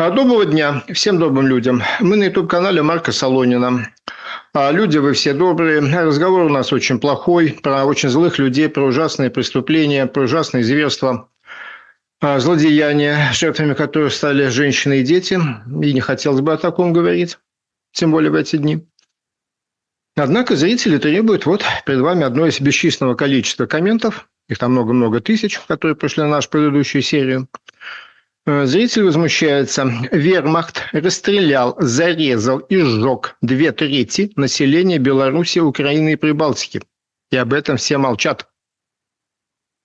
Доброго дня всем добрым людям. Мы на YouTube-канале Марка Солонина. А, люди вы все добрые. Разговор у нас очень плохой про очень злых людей, про ужасные преступления, про ужасные зверства, а, злодеяния, жертвами которых стали женщины и дети. И не хотелось бы о таком говорить, тем более в эти дни. Однако зрители требуют вот перед вами одно из бесчисленного количества комментов, их там много-много тысяч, которые пришли на нашу предыдущую серию. Э, зритель возмущается. Вермахт расстрелял, зарезал и сжег две трети населения Беларуси, Украины и Прибалтики. И об этом все молчат.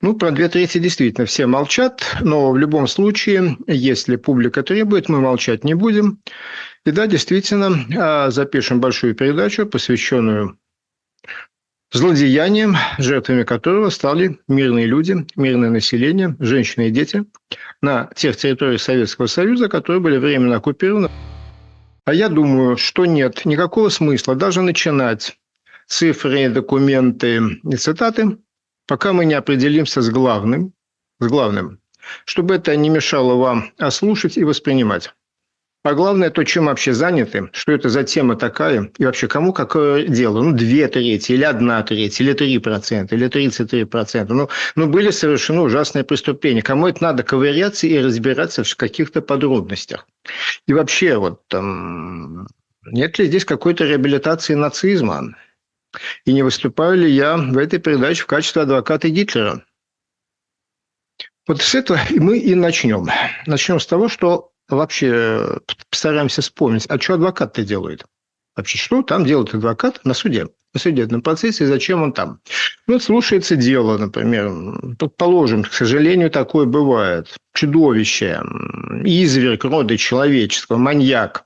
Ну, про две трети действительно все молчат, но в любом случае, если публика требует, мы молчать не будем. И да, действительно, а, запишем большую передачу, посвященную злодеянием, жертвами которого стали мирные люди, мирное население, женщины и дети на тех территориях Советского Союза, которые были временно оккупированы. А я думаю, что нет никакого смысла даже начинать цифры, документы и цитаты, пока мы не определимся с главным, с главным, чтобы это не мешало вам ослушать и воспринимать. А главное, то, чем вообще заняты, что это за тема такая, и вообще кому какое дело. Ну, две трети, или одна треть, или три процента, или тридцать три процента. Ну, ну, были совершены ужасные преступления. Кому это надо ковыряться и разбираться в каких-то подробностях? И вообще, вот там, нет ли здесь какой-то реабилитации нацизма? И не выступаю ли я в этой передаче в качестве адвоката Гитлера? Вот с этого мы и начнем. Начнем с того, что вообще э, постараемся вспомнить, а что адвокат-то делает? Вообще, что там делает адвокат на суде? На судебном процессе, и зачем он там? Ну, слушается дело, например. Предположим, к сожалению, такое бывает. Чудовище, изверг рода человеческого, маньяк.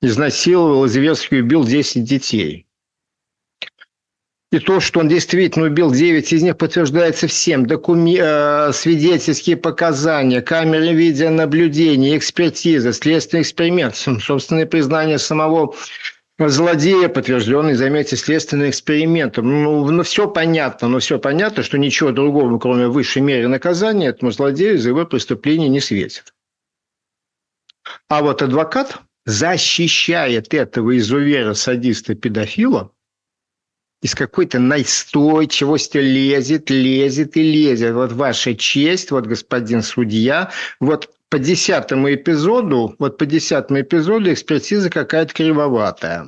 Изнасиловал, зверски убил 10 детей. И то, что он действительно убил 9 из них, подтверждается всем. Докуми... Э, свидетельские показания, камеры видеонаблюдения, экспертиза, следственный эксперимент, собственное признание самого злодея, подтвержденный, заметьте, следственным экспериментом. Ну, ну, все понятно, но все понятно, что ничего другого, кроме высшей меры наказания, этому злодею за его преступление не светит. А вот адвокат защищает этого изувера, садиста, педофила – из какой-то настойчивости лезет, лезет и лезет. Вот ваша честь, вот господин судья, вот по десятому эпизоду, вот по десятому эпизоду экспертиза какая-то кривоватая.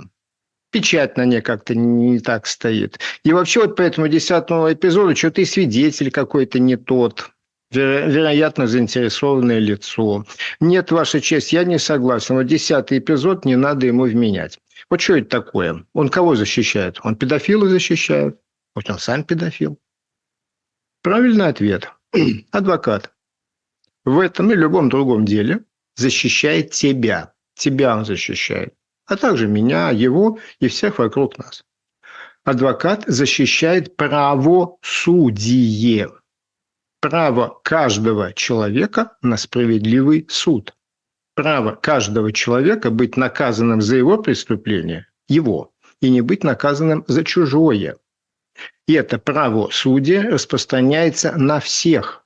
Печать на ней как-то не так стоит. И вообще вот по этому десятому эпизоду что-то и свидетель какой-то не тот вероятно, заинтересованное лицо. Нет, Ваша честь, я не согласен. Вот десятый эпизод не надо ему вменять. Вот что это такое? Он кого защищает? Он педофила защищает? Вот он сам педофил. Правильный ответ. Адвокат. В этом и любом другом деле защищает тебя. Тебя он защищает. А также меня, его и всех вокруг нас. Адвокат защищает правосудие. Право каждого человека на справедливый суд право каждого человека быть наказанным за его преступление, его, и не быть наказанным за чужое. И это право судья распространяется на всех,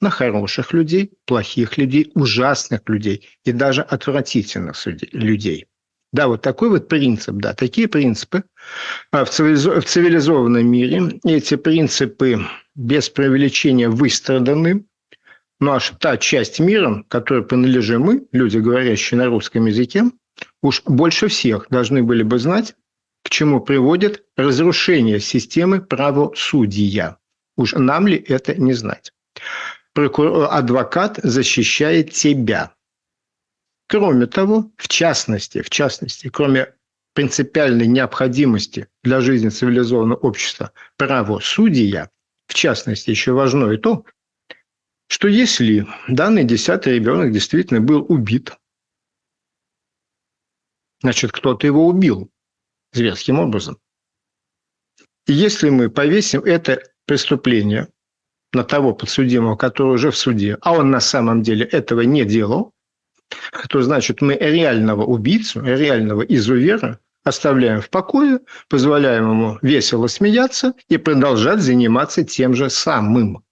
на хороших людей, плохих людей, ужасных людей и даже отвратительных людей. Да, вот такой вот принцип, да, такие принципы а в цивилизованном мире. Эти принципы без преувеличения выстраданы, ну а та часть мира, которой принадлежим мы, люди, говорящие на русском языке, уж больше всех должны были бы знать, к чему приводит разрушение системы правосудия. Уж нам ли это не знать? Прокурор, адвокат защищает тебя. Кроме того, в частности, в частности, кроме принципиальной необходимости для жизни цивилизованного общества правосудия, в частности, еще важно и то, что если данный десятый ребенок действительно был убит, значит, кто-то его убил зверским образом. И если мы повесим это преступление на того подсудимого, который уже в суде, а он на самом деле этого не делал, то значит мы реального убийцу, реального изувера оставляем в покое, позволяем ему весело смеяться и продолжать заниматься тем же самым.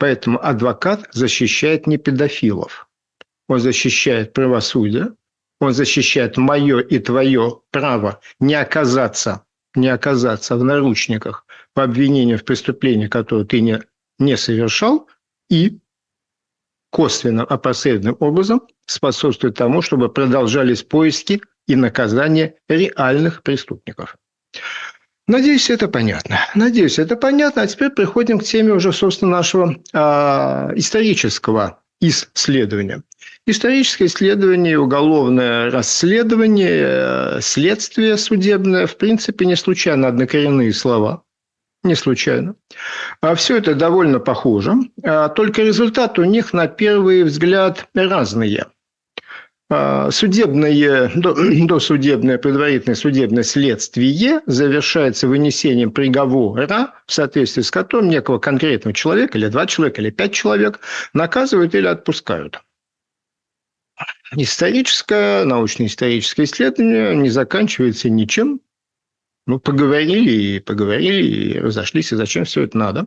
Поэтому адвокат защищает не педофилов. он защищает правосудие, он защищает мое и твое право не оказаться, не оказаться в наручниках по обвинению в преступлении, которое ты не, не совершал, и косвенным, опосредованным образом способствует тому, чтобы продолжались поиски и наказание реальных преступников. Надеюсь, это понятно. Надеюсь, это понятно. А теперь приходим к теме уже, собственно, нашего э, исторического исследования. Историческое исследование, уголовное расследование, э, следствие судебное, в принципе, не случайно однокоренные слова. Не случайно. А все это довольно похоже, а только результаты у них на первый взгляд разные – судебное, досудебное, предварительное судебное следствие завершается вынесением приговора, в соответствии с которым некого конкретного человека, или два человека, или пять человек наказывают или отпускают. Историческое, научно-историческое исследование не заканчивается ничем. Ну, поговорили и поговорили, и разошлись, и зачем все это надо?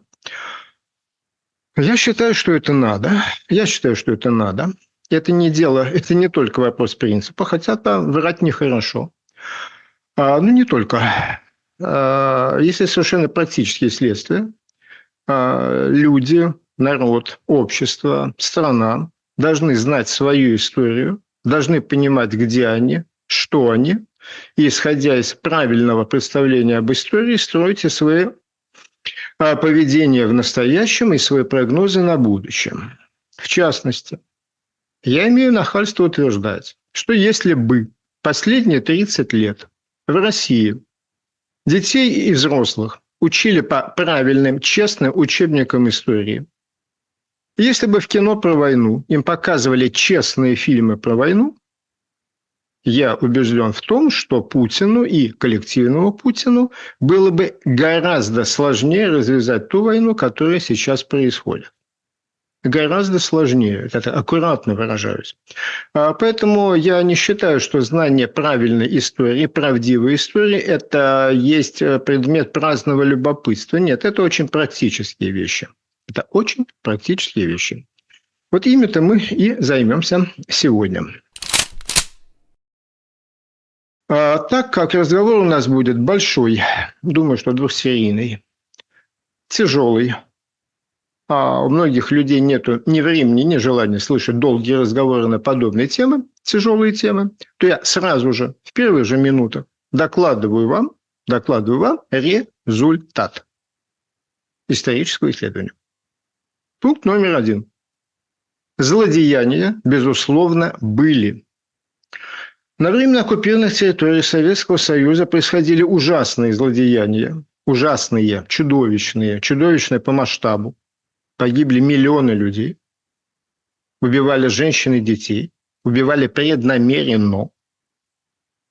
Я считаю, что это надо. Я считаю, что это надо это не дело, это не только вопрос принципа, хотя там врать нехорошо. А, ну, не только. А, если совершенно практические следствия, а, люди, народ, общество, страна должны знать свою историю, должны понимать, где они, что они, и, исходя из правильного представления об истории, строите свои а, поведение в настоящем и свои прогнозы на будущем. В частности, я имею нахальство утверждать, что если бы последние 30 лет в России детей и взрослых учили по правильным, честным учебникам истории, если бы в кино про войну им показывали честные фильмы про войну, я убежден в том, что Путину и коллективному Путину было бы гораздо сложнее развязать ту войну, которая сейчас происходит гораздо сложнее. Это аккуратно выражаюсь. А, поэтому я не считаю, что знание правильной истории, правдивой истории – это есть э, предмет праздного любопытства. Нет, это очень практические вещи. Это очень практические вещи. Вот ими-то мы и займемся сегодня. А, так как разговор у нас будет большой, думаю, что двухсерийный, тяжелый, а у многих людей нет ни времени, ни желания слышать долгие разговоры на подобные темы, тяжелые темы, то я сразу же, в первые же минуты, докладываю вам, докладываю вам результат исторического исследования. Пункт номер один. Злодеяния, безусловно, были. На время оккупированных территорий Советского Союза происходили ужасные злодеяния, ужасные, чудовищные, чудовищные по масштабу, погибли миллионы людей, убивали женщин и детей, убивали преднамеренно,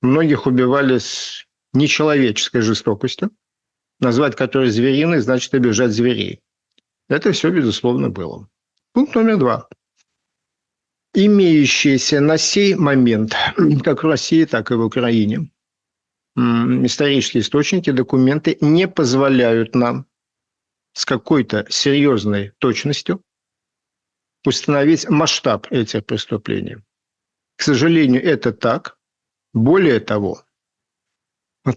многих убивали с нечеловеческой жестокостью, назвать которой звериной значит обижать зверей. Это все, безусловно, было. Пункт номер два. Имеющиеся на сей момент, как в России, так и в Украине, исторические источники, документы не позволяют нам с какой-то серьезной точностью установить масштаб этих преступлений. К сожалению, это так. Более того,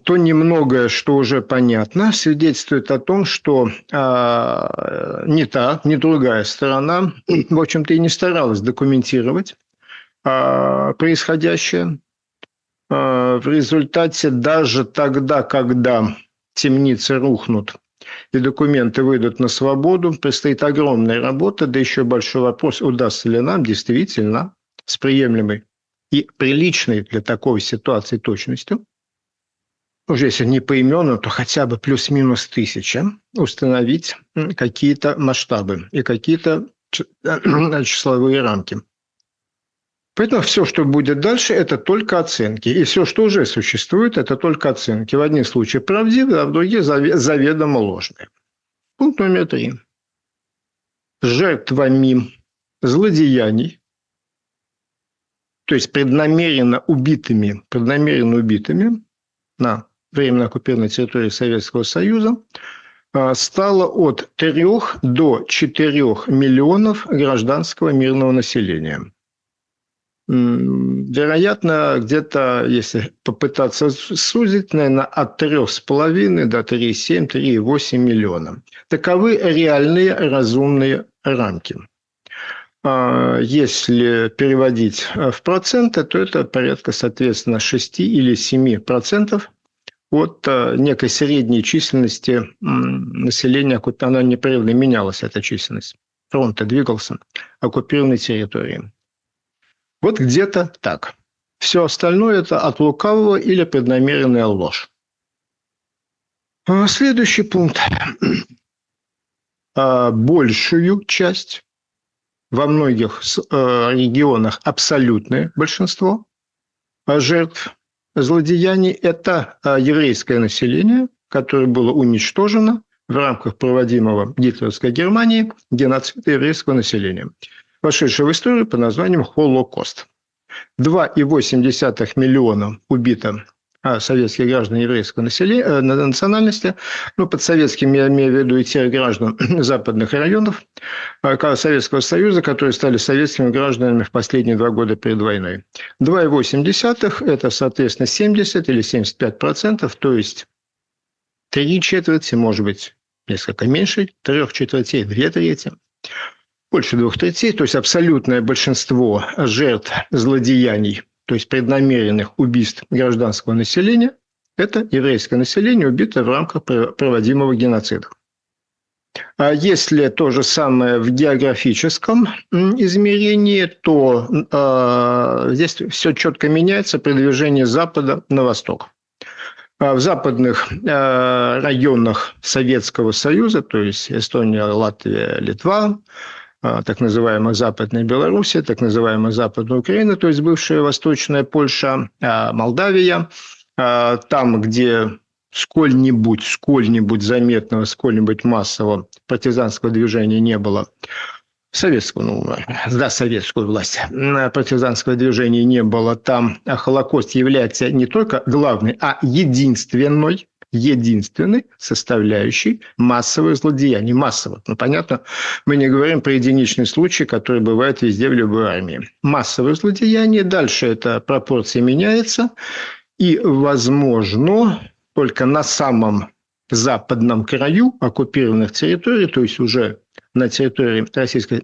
то немногое, что уже понятно, свидетельствует о том, что а, не та, не другая сторона, в общем-то, и не старалась документировать а, происходящее. А, в результате даже тогда, когда темницы рухнут и документы выйдут на свободу, предстоит огромная работа, да еще большой вопрос, удастся ли нам действительно с приемлемой и приличной для такой ситуации точностью, уже если не поименно, то хотя бы плюс-минус тысяча, установить какие-то масштабы и какие-то числовые рамки. Поэтому все, что будет дальше, это только оценки. И все, что уже существует, это только оценки. В одних случаях правдивые, а в других заведомо ложные. Пункт номер три. Жертвами злодеяний, то есть преднамеренно убитыми, преднамеренно убитыми на временно оккупированной территории Советского Союза, а, стало от 3 до 4 миллионов гражданского мирного населения – вероятно, где-то, если попытаться сузить, наверное, от 3,5 до 3,7, 3,8 миллиона. Таковы реальные разумные рамки. А, если переводить в проценты, то это порядка, соответственно, 6 или 7 процентов от а, некой средней численности населения, она непрерывно менялась, эта численность. Фронта двигался, оккупированной территории. Вот где-то так. Все остальное – это от лукавого или преднамеренная ложь. А, следующий пункт. Большую часть во многих э, регионах абсолютное большинство жертв злодеяний – это еврейское население, которое было уничтожено в рамках проводимого гитлеровской Германии геноцида еврейского населения, вошедшего в историю под названием Холокост. 2,8 миллиона убито а, советских граждан еврейского населения, э, национальности, ну, под советскими я имею в виду и тех граждан западных районов а, Советского Союза, которые стали советскими гражданами в последние два года перед войной. 2,8 – это, соответственно, 70 или 75 процентов, то есть три четверти, может быть, несколько меньше, трех четвертей, две трети больше двух третей, то есть абсолютное большинство жертв злодеяний то есть преднамеренных убийств гражданского населения, это еврейское население, убитое в рамках проводимого геноцида. А если то же самое в географическом измерении, то э, здесь все четко меняется при движении запада на восток. А в западных э, районах Советского Союза, то есть Эстония, Латвия, Литва, так называемая Западная Белоруссия, так называемая Западная Украина, то есть бывшая Восточная Польша, а, Молдавия, а, там, где сколь-нибудь, сколь-нибудь заметного, сколь-нибудь массового партизанского движения не было, советского, ну, да, советскую власть, партизанского движения не было, там Холокост является не только главной, а единственной единственной составляющей массовое злодеяние. Массово. Ну, понятно, мы не говорим про единичный случай, который бывает везде в любой армии. Массовое злодеяние. Дальше эта пропорция меняется. И, возможно, только на самом западном краю оккупированных территорий, то есть уже на территории Российской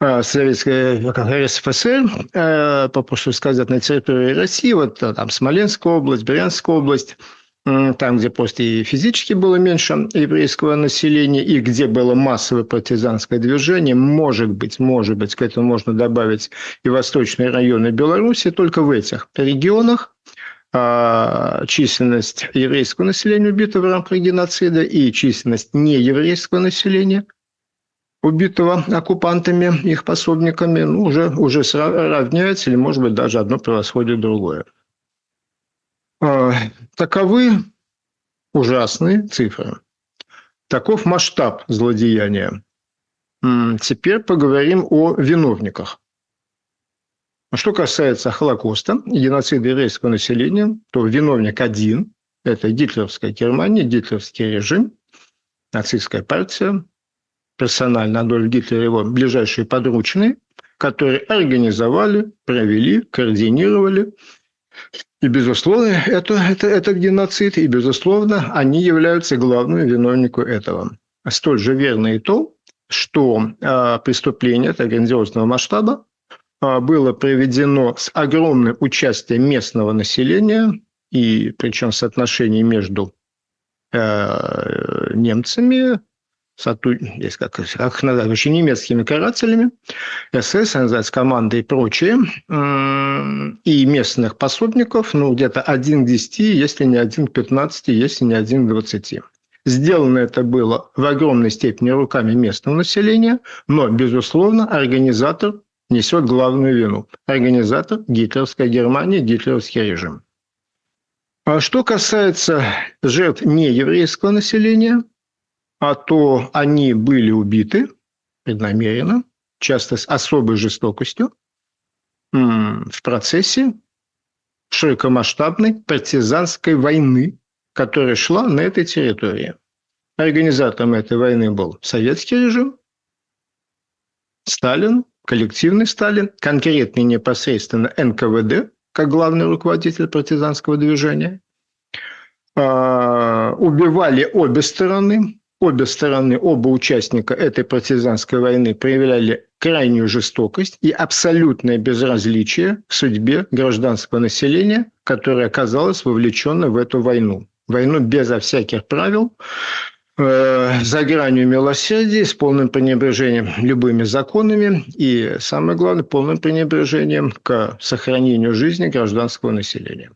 а, Советской РСФСР, э, попрошу сказать, на территории России, вот там Смоленская область, Брянская область – там, где просто и физически было меньше еврейского населения, и где было массовое партизанское движение, может быть, может быть, к этому можно добавить и восточные районы Беларуси, только в этих регионах а, численность еврейского населения убитого в рамках геноцида и численность нееврейского населения убитого оккупантами, их пособниками, ну, уже, уже равняется или, может быть, даже одно превосходит другое. А, таковы ужасные цифры. Таков масштаб злодеяния. Теперь поговорим о виновниках. Что касается Холокоста геноцида еврейского населения, то виновник один – это гитлеровская Германия, гитлеровский режим, нацистская партия, персонально Адольф Гитлер и его ближайшие подручные, которые организовали, провели, координировали и, безусловно, это, это, это геноцид, и, безусловно, они являются главным виновником этого. Столь же верно и то, что э, преступление грандиозного масштаба э, было проведено с огромным участием местного населения, и причем соотношение между э, немцами, сотруд... есть как, как вообще немецкими карателями, СС, называется команда и прочие, и местных пособников, ну, где-то один к 10, если не один к 15, если не один к 20. Сделано это было в огромной степени руками местного населения, но, безусловно, организатор несет главную вину. Организатор – гитлеровская Германия, гитлеровский режим. А что касается жертв нееврейского населения – а то они были убиты преднамеренно, часто с особой жестокостью, в процессе широкомасштабной партизанской войны, которая шла на этой территории. Организатором этой войны был советский режим, Сталин коллективный Сталин, конкретно непосредственно НКВД, как главный руководитель партизанского движения. А, убивали обе стороны, обе стороны, оба участника этой партизанской войны проявляли крайнюю жестокость и абсолютное безразличие к судьбе гражданского населения, которое оказалось вовлечено в эту войну. Войну безо всяких правил, э, за гранью милосердия, с полным пренебрежением любыми законами и, самое главное, полным пренебрежением к сохранению жизни гражданского населения.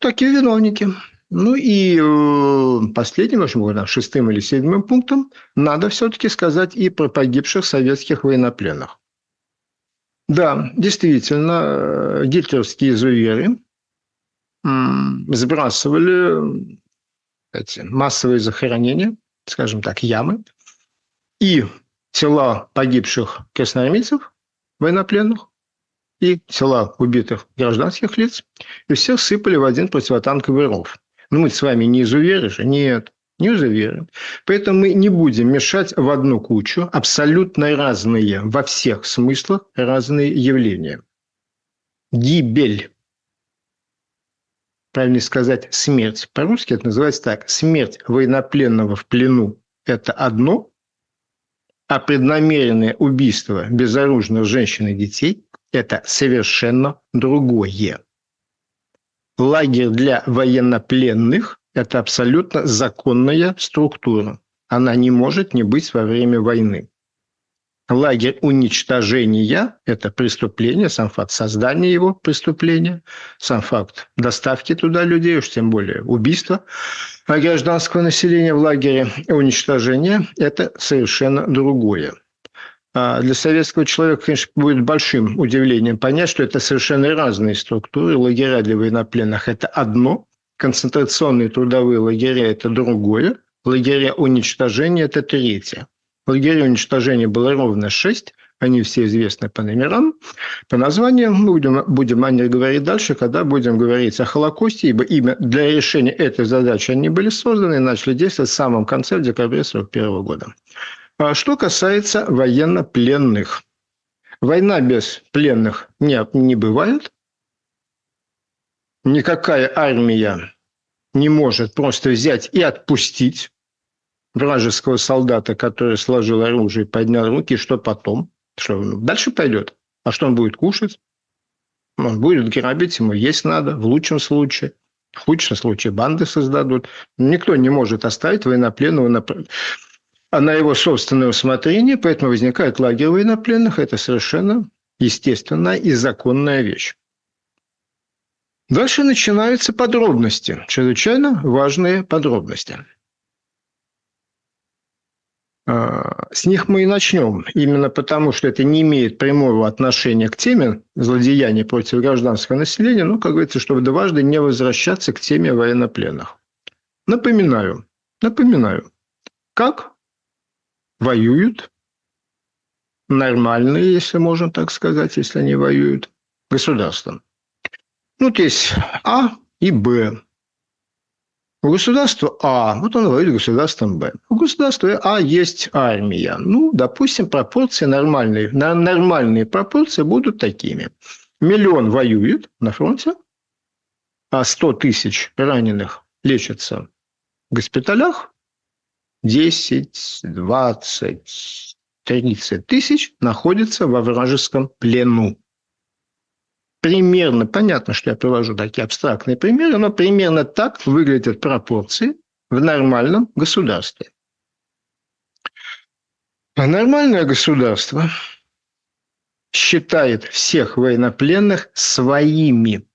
Такие виновники. Ну и э, последним, в общем, шестым или седьмым пунктом надо все-таки сказать и про погибших советских военнопленных. Да, действительно, э, гитлеровские изуверы сбрасывали эти массовые захоронения, скажем так, ямы, и тела погибших красноармейцев, военнопленных, и тела убитых гражданских лиц, и всех сыпали в один противотанковый ров. Ну, мы с вами не изуверы же? Нет, не изуверы. Поэтому мы не будем мешать в одну кучу абсолютно разные, во всех смыслах разные явления. Гибель правильно сказать, смерть. По-русски это называется так. Смерть военнопленного в плену – это одно, а преднамеренное убийство безоружных женщин и детей – это совершенно другое. Лагерь для военнопленных – это абсолютно законная структура. Она не может не быть во время войны. Лагерь уничтожения – это преступление, сам факт создания его преступления, сам факт доставки туда людей, уж тем более убийства гражданского населения в лагере уничтожения – это совершенно другое. А для советского человека, конечно, будет большим удивлением понять, что это совершенно разные структуры. Лагеря для военнопленных – это одно, концентрационные трудовые лагеря – это другое, лагеря уничтожения – это третье. Лагерей уничтожения было ровно шесть, они все известны по номерам, по названиям. Мы будем, будем о них говорить дальше, когда будем говорить о Холокосте, ибо именно для решения этой задачи они были созданы и начали действовать в самом конце, в декабре 1941 года. А что касается военнопленных. Война без пленных не, не бывает. Никакая армия не может просто взять и отпустить вражеского солдата, который сложил оружие и поднял руки, что потом? Что он дальше пойдет? А что он будет кушать? Он будет грабить, ему есть надо, в лучшем случае. В худшем случае банды создадут. Никто не может оставить военнопленного на на его собственное усмотрение, поэтому возникает лагерь военнопленных. Это совершенно естественная и законная вещь. Дальше начинаются подробности, чрезвычайно важные подробности. А, с них мы и начнем, именно потому, что это не имеет прямого отношения к теме злодеяния против гражданского населения, ну, как говорится, чтобы дважды не возвращаться к теме военнопленных. Напоминаю, напоминаю, как воюют нормальные, если можно так сказать, если они воюют, государства. Ну, вот есть А и Б. У государства А, вот он воюет государством Б. У государства А есть армия. Ну, допустим, пропорции нормальные. Нормальные пропорции будут такими. Миллион воюет на фронте, а 100 тысяч раненых лечатся в госпиталях, 10, 20, 30 тысяч находятся во вражеском плену. Примерно, понятно, что я привожу такие абстрактные примеры, но примерно так выглядят пропорции в нормальном государстве. А нормальное государство считает всех военнопленных своими.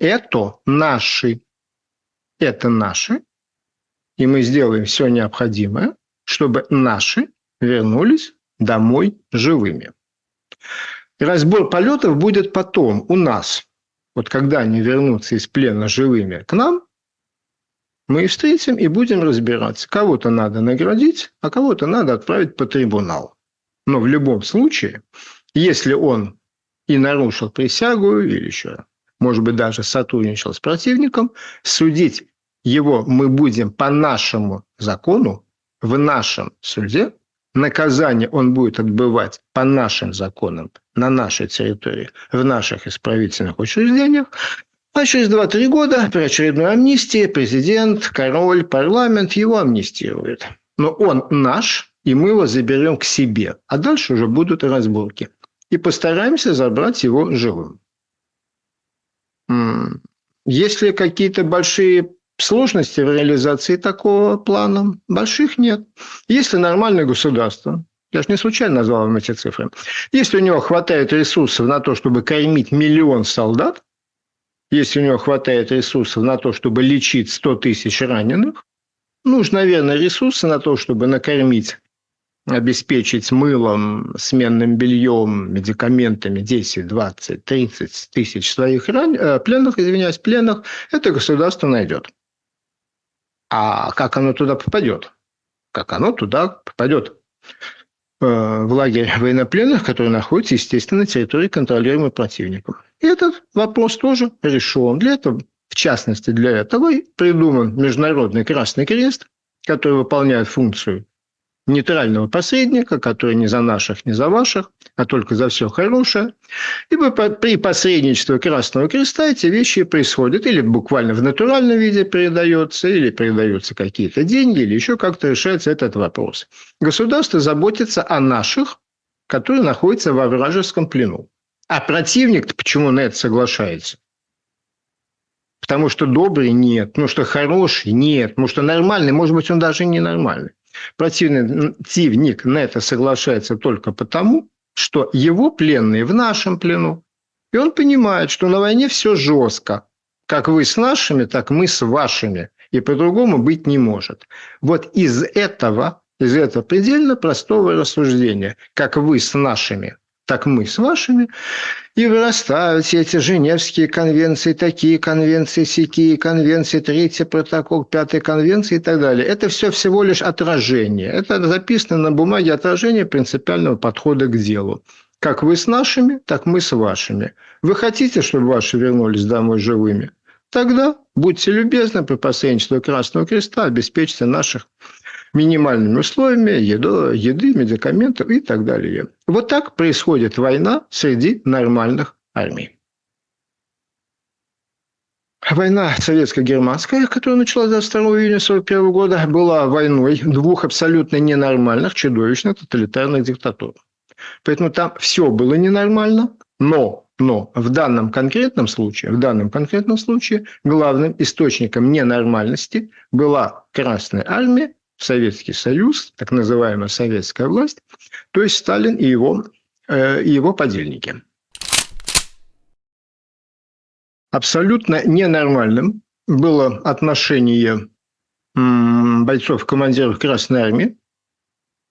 Это наши. Это наши и мы сделаем все необходимое, чтобы наши вернулись домой живыми. разбор полетов будет потом у нас. Вот когда они вернутся из плена живыми к нам, мы их встретим и будем разбираться. Кого-то надо наградить, а кого-то надо отправить по трибунал. Но в любом случае, если он и нарушил присягу, или еще, может быть, даже сотрудничал с противником, судить его мы будем по нашему закону в нашем суде Наказание он будет отбывать по нашим законам, на нашей территории, в наших исправительных учреждениях. А через 2-3 года при очередной амнистии президент, король, парламент его амнистирует. Но он наш, и мы его заберем к себе. А дальше уже будут разборки. И постараемся забрать его живым. Есть ли какие-то большие сложности в реализации такого плана? Больших нет. Если нормальное государство, я же не случайно назвал вам эти цифры, если у него хватает ресурсов на то, чтобы кормить миллион солдат, если у него хватает ресурсов на то, чтобы лечить 100 тысяч раненых, нужно, наверное, ресурсы на то, чтобы накормить обеспечить мылом, сменным бельем, медикаментами 10, 20, 30 тысяч своих ран... Э, пленных, извиняюсь, пленных, это государство найдет. А как оно туда попадет? Как оно туда попадет? Э, в лагерь военнопленных, который находится, естественно, на территории, контролируемой противником. И этот вопрос тоже решен. Для этого, в частности, для этого придуман Международный Красный Крест, который выполняет функцию нейтрального посредника, который не за наших, не за ваших, а только за все хорошее. Ибо при посредничестве Красного Креста эти вещи происходят или буквально в натуральном виде передается, или передаются какие-то деньги, или еще как-то решается этот вопрос. Государство заботится о наших, которые находятся во вражеском плену. А противник почему на это соглашается? Потому что добрый нет, потому что хороший нет, потому что нормальный, может быть, он даже не нормальный. Противник на это соглашается только потому, что его пленные в нашем плену. И он понимает, что на войне все жестко. Как вы с нашими, так мы с вашими. И по-другому быть не может. Вот из этого, из этого предельно простого рассуждения, как вы с нашими, так мы с вашими, и вырастают все эти Женевские конвенции, такие конвенции, сякие конвенции, третий протокол, пятый конвенции и так далее. Это все всего лишь отражение. Это записано на бумаге отражение принципиального подхода к делу. Как вы с нашими, так мы с вашими. Вы хотите, чтобы ваши вернулись домой живыми? Тогда будьте любезны при посредничестве Красного Креста обеспечьте наших минимальными условиями еду, еды, медикаментов и так далее. Вот так происходит война среди нормальных армий. Война советско-германская, которая началась 22 июня 1941 года, была войной двух абсолютно ненормальных, чудовищных тоталитарных диктатур. Поэтому там все было ненормально, но, но в данном конкретном случае, в данном конкретном случае главным источником ненормальности была Красная Армия Советский Союз, так называемая советская власть, то есть Сталин и его, э, и его подельники. Абсолютно ненормальным было отношение бойцов-командиров Красной Армии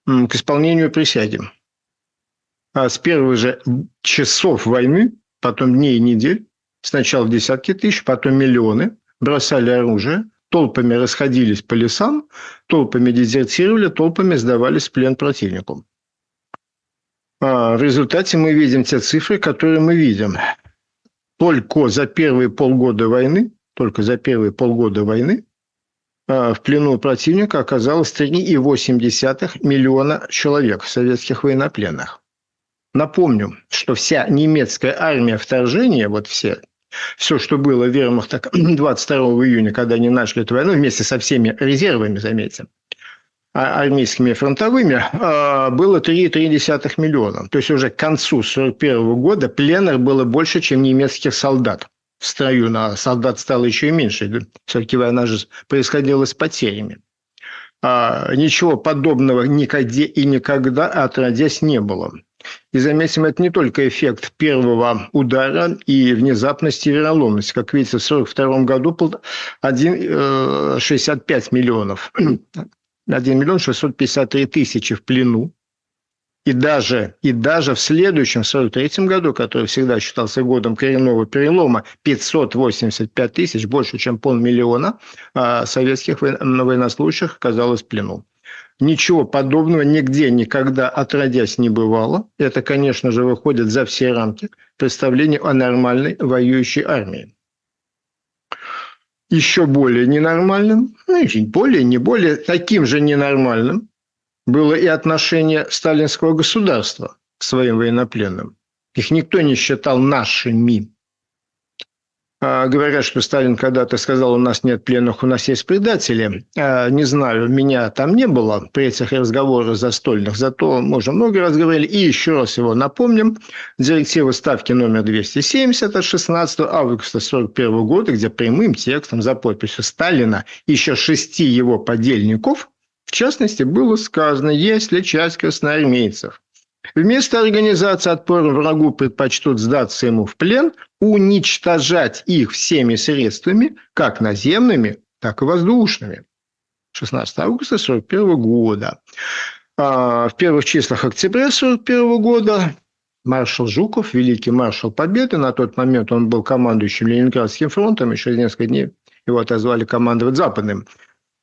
к исполнению присяги. А с первых же часов войны, потом дней и недель, сначала десятки тысяч, потом миллионы, бросали оружие, толпами расходились по лесам, толпами дезертировали, толпами сдавались в плен противнику. А в результате мы видим те цифры, которые мы видим. Только за первые полгода войны, только за первые полгода войны а, в плену противника оказалось 3,8 миллиона человек, советских военнопленных. Напомню, что вся немецкая армия вторжения, вот все все, что было в вермахте 22 июня, когда они начали эту войну, вместе со всеми резервами, заметьте, а, армейскими фронтовыми, а, было 3,3 миллиона. То есть уже к концу 1941 года пленных было больше, чем немецких солдат. В строю на солдат стало еще и меньше. Все-таки война же происходила с потерями. А ничего подобного никогда и никогда отродясь не было. И заметим, это не только эффект первого удара и внезапности и вероломности. Как видите, в 1942 году 1, 65 э, миллионов, 1 миллион 653 тысячи в плену. И даже, и даже в следующем, в 1943 году, который всегда считался годом коренного перелома, 585 тысяч, больше, чем полмиллиона а, советских военнослужащих оказалось в плену. Ничего подобного нигде никогда отродясь не бывало. Это, конечно же, выходит за все рамки представления о нормальной воюющей армии. Еще более ненормальным, ну, более, не более, таким же ненормальным было и отношение сталинского государства к своим военнопленным. Их никто не считал нашими. А, говорят, что Сталин когда-то сказал, у нас нет пленных, у нас есть предатели. А, не знаю, меня там не было при этих разговорах застольных, зато мы уже много раз говорили. И еще раз его напомним. Директива ставки номер 270 от 16 августа 1941 года, где прямым текстом за подписью Сталина еще шести его подельников, в частности, было сказано, если часть красноармейцев Вместо организации отпора врагу предпочтут сдаться ему в плен, уничтожать их всеми средствами, как наземными, так и воздушными. 16 августа 1941 года. А, в первых числах октября 1941 года маршал Жуков, великий маршал Победы, на тот момент он был командующим Ленинградским фронтом, еще несколько дней его отозвали командовать Западным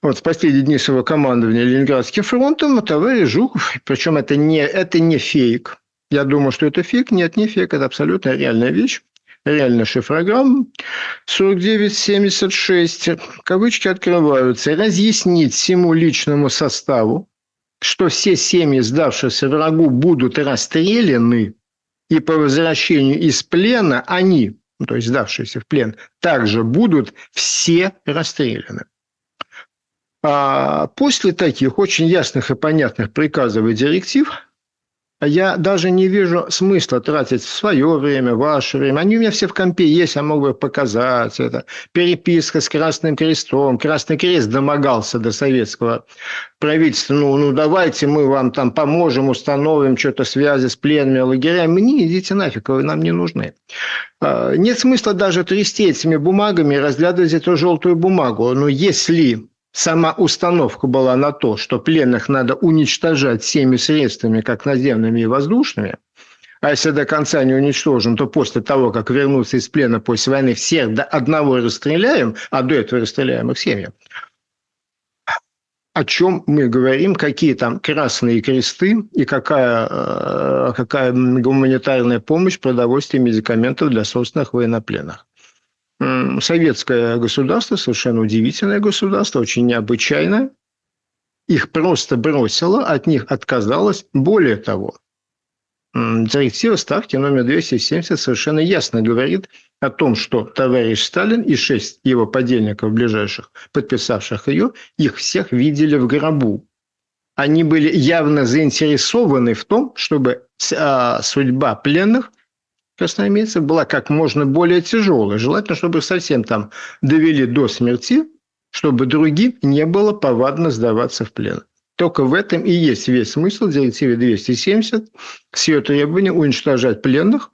вот в последние дни своего командования Ленинградским фронтом товарищ Жуков, причем это не, это не фейк. Я думаю, что это фейк. Нет, не фейк, это абсолютно реальная вещь. Реальная шифрограмма 4976. Кавычки открываются. Разъяснить всему личному составу, что все семьи, сдавшиеся врагу, будут расстреляны, и по возвращению из плена они, ну, то есть сдавшиеся в плен, также будут все расстреляны. А после таких очень ясных и понятных приказов и директив я даже не вижу смысла тратить свое время, ваше время. Они у меня все в компе есть, я мог бы показать это. Переписка с Красным Крестом. Красный Крест домогался до советского правительства. Ну, ну давайте мы вам там поможем, установим что-то связи с пленными лагерями. Не, идите нафиг, вы нам не нужны. А, нет смысла даже трясти этими бумагами и разглядывать эту желтую бумагу. Но если сама установка была на то, что пленных надо уничтожать всеми средствами, как наземными и воздушными, а если до конца не уничтожим, то после того, как вернуться из плена после войны, всех до одного расстреляем, а до этого расстреляем их семьи. О чем мы говорим, какие там красные кресты и какая, э, какая гуманитарная помощь, продовольствие, медикаментов для собственных военнопленных советское государство, совершенно удивительное государство, очень необычайное. Их просто бросило, от них отказалось. Более того, директива ставки номер 270 совершенно ясно говорит о том, что товарищ Сталин и шесть его подельников ближайших, подписавших ее, их всех видели в гробу. Они были явно заинтересованы в том, чтобы а, судьба пленных красноармейцев была как можно более тяжелая. Желательно, чтобы совсем там довели до смерти, чтобы другим не было повадно сдаваться в плен. Только в этом и есть весь смысл директивы 270 с ее требованием уничтожать пленных,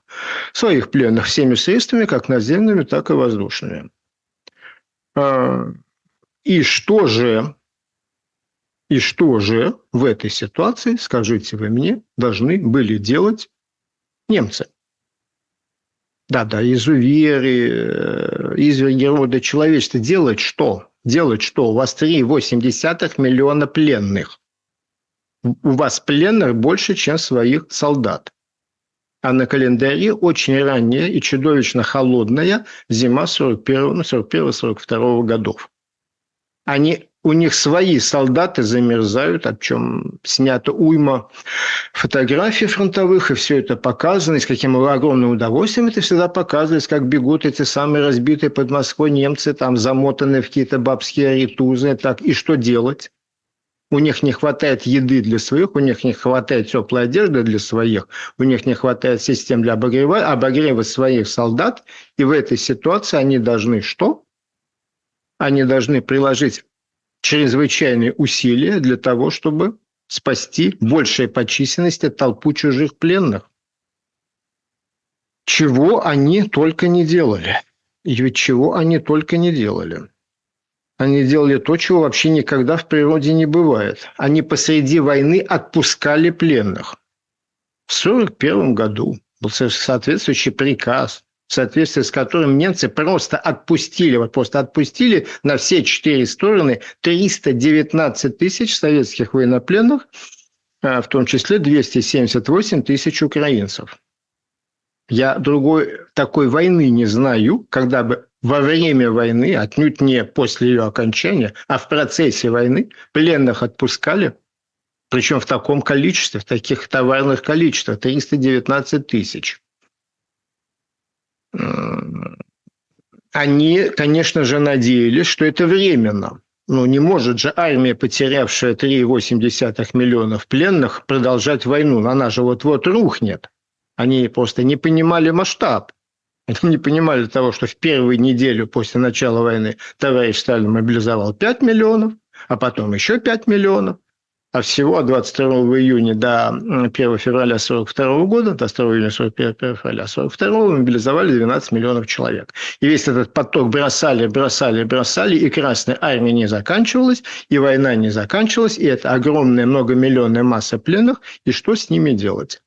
своих пленных всеми средствами, как наземными, так и воздушными. А, и что же, и что же в этой ситуации, скажите вы мне, должны были делать немцы? Да, да, изуверы, э, изверги рода человечества делать что? Делать что? У вас 3,8 миллиона пленных. У вас пленных больше, чем своих солдат. А на календаре очень ранняя и чудовищно холодная зима 41-42 ну, годов. Они у них свои солдаты замерзают, о чем снято уйма фотографий фронтовых, и все это показано, и с каким огромным удовольствием это всегда показывается, как бегут эти самые разбитые под Москвой немцы, там замотанные в какие-то бабские аритузы, так, и что делать? У них не хватает еды для своих, у них не хватает теплой одежды для своих, у них не хватает систем для обогрева, обогрева своих солдат, и в этой ситуации они должны что? Они должны приложить чрезвычайные усилия для того, чтобы спасти большей по численности толпу чужих пленных. Чего они только не делали. И ведь чего они только не делали. Они делали то, чего вообще никогда в природе не бывает. Они посреди войны отпускали пленных. В 1941 году был соответствующий приказ в соответствии с которым немцы просто отпустили, вот просто отпустили на все четыре стороны 319 тысяч советских военнопленных, а, в том числе 278 тысяч украинцев. Я другой такой войны не знаю, когда бы во время войны, отнюдь не после ее окончания, а в процессе войны пленных отпускали Причем в таком количестве, в таких товарных количествах, 319 тысяч. Они, конечно же, надеялись, что это временно. Ну, не может же армия, потерявшая 3,8 миллионов пленных, продолжать войну. Она же вот-вот рухнет. Они просто не понимали масштаб. Они не понимали того, что в первую неделю после начала войны товарищ Сталин мобилизовал 5 миллионов, а потом еще 5 миллионов. А всего от 22 июня до 1 февраля 1942 года, до 2 июня 41 февраля 1942 мобилизовали 12 миллионов человек. И весь этот поток бросали, бросали, бросали, и Красная Армия не заканчивалась, и война не заканчивалась, и это огромная многомиллионная масса пленных, и что с ними делать?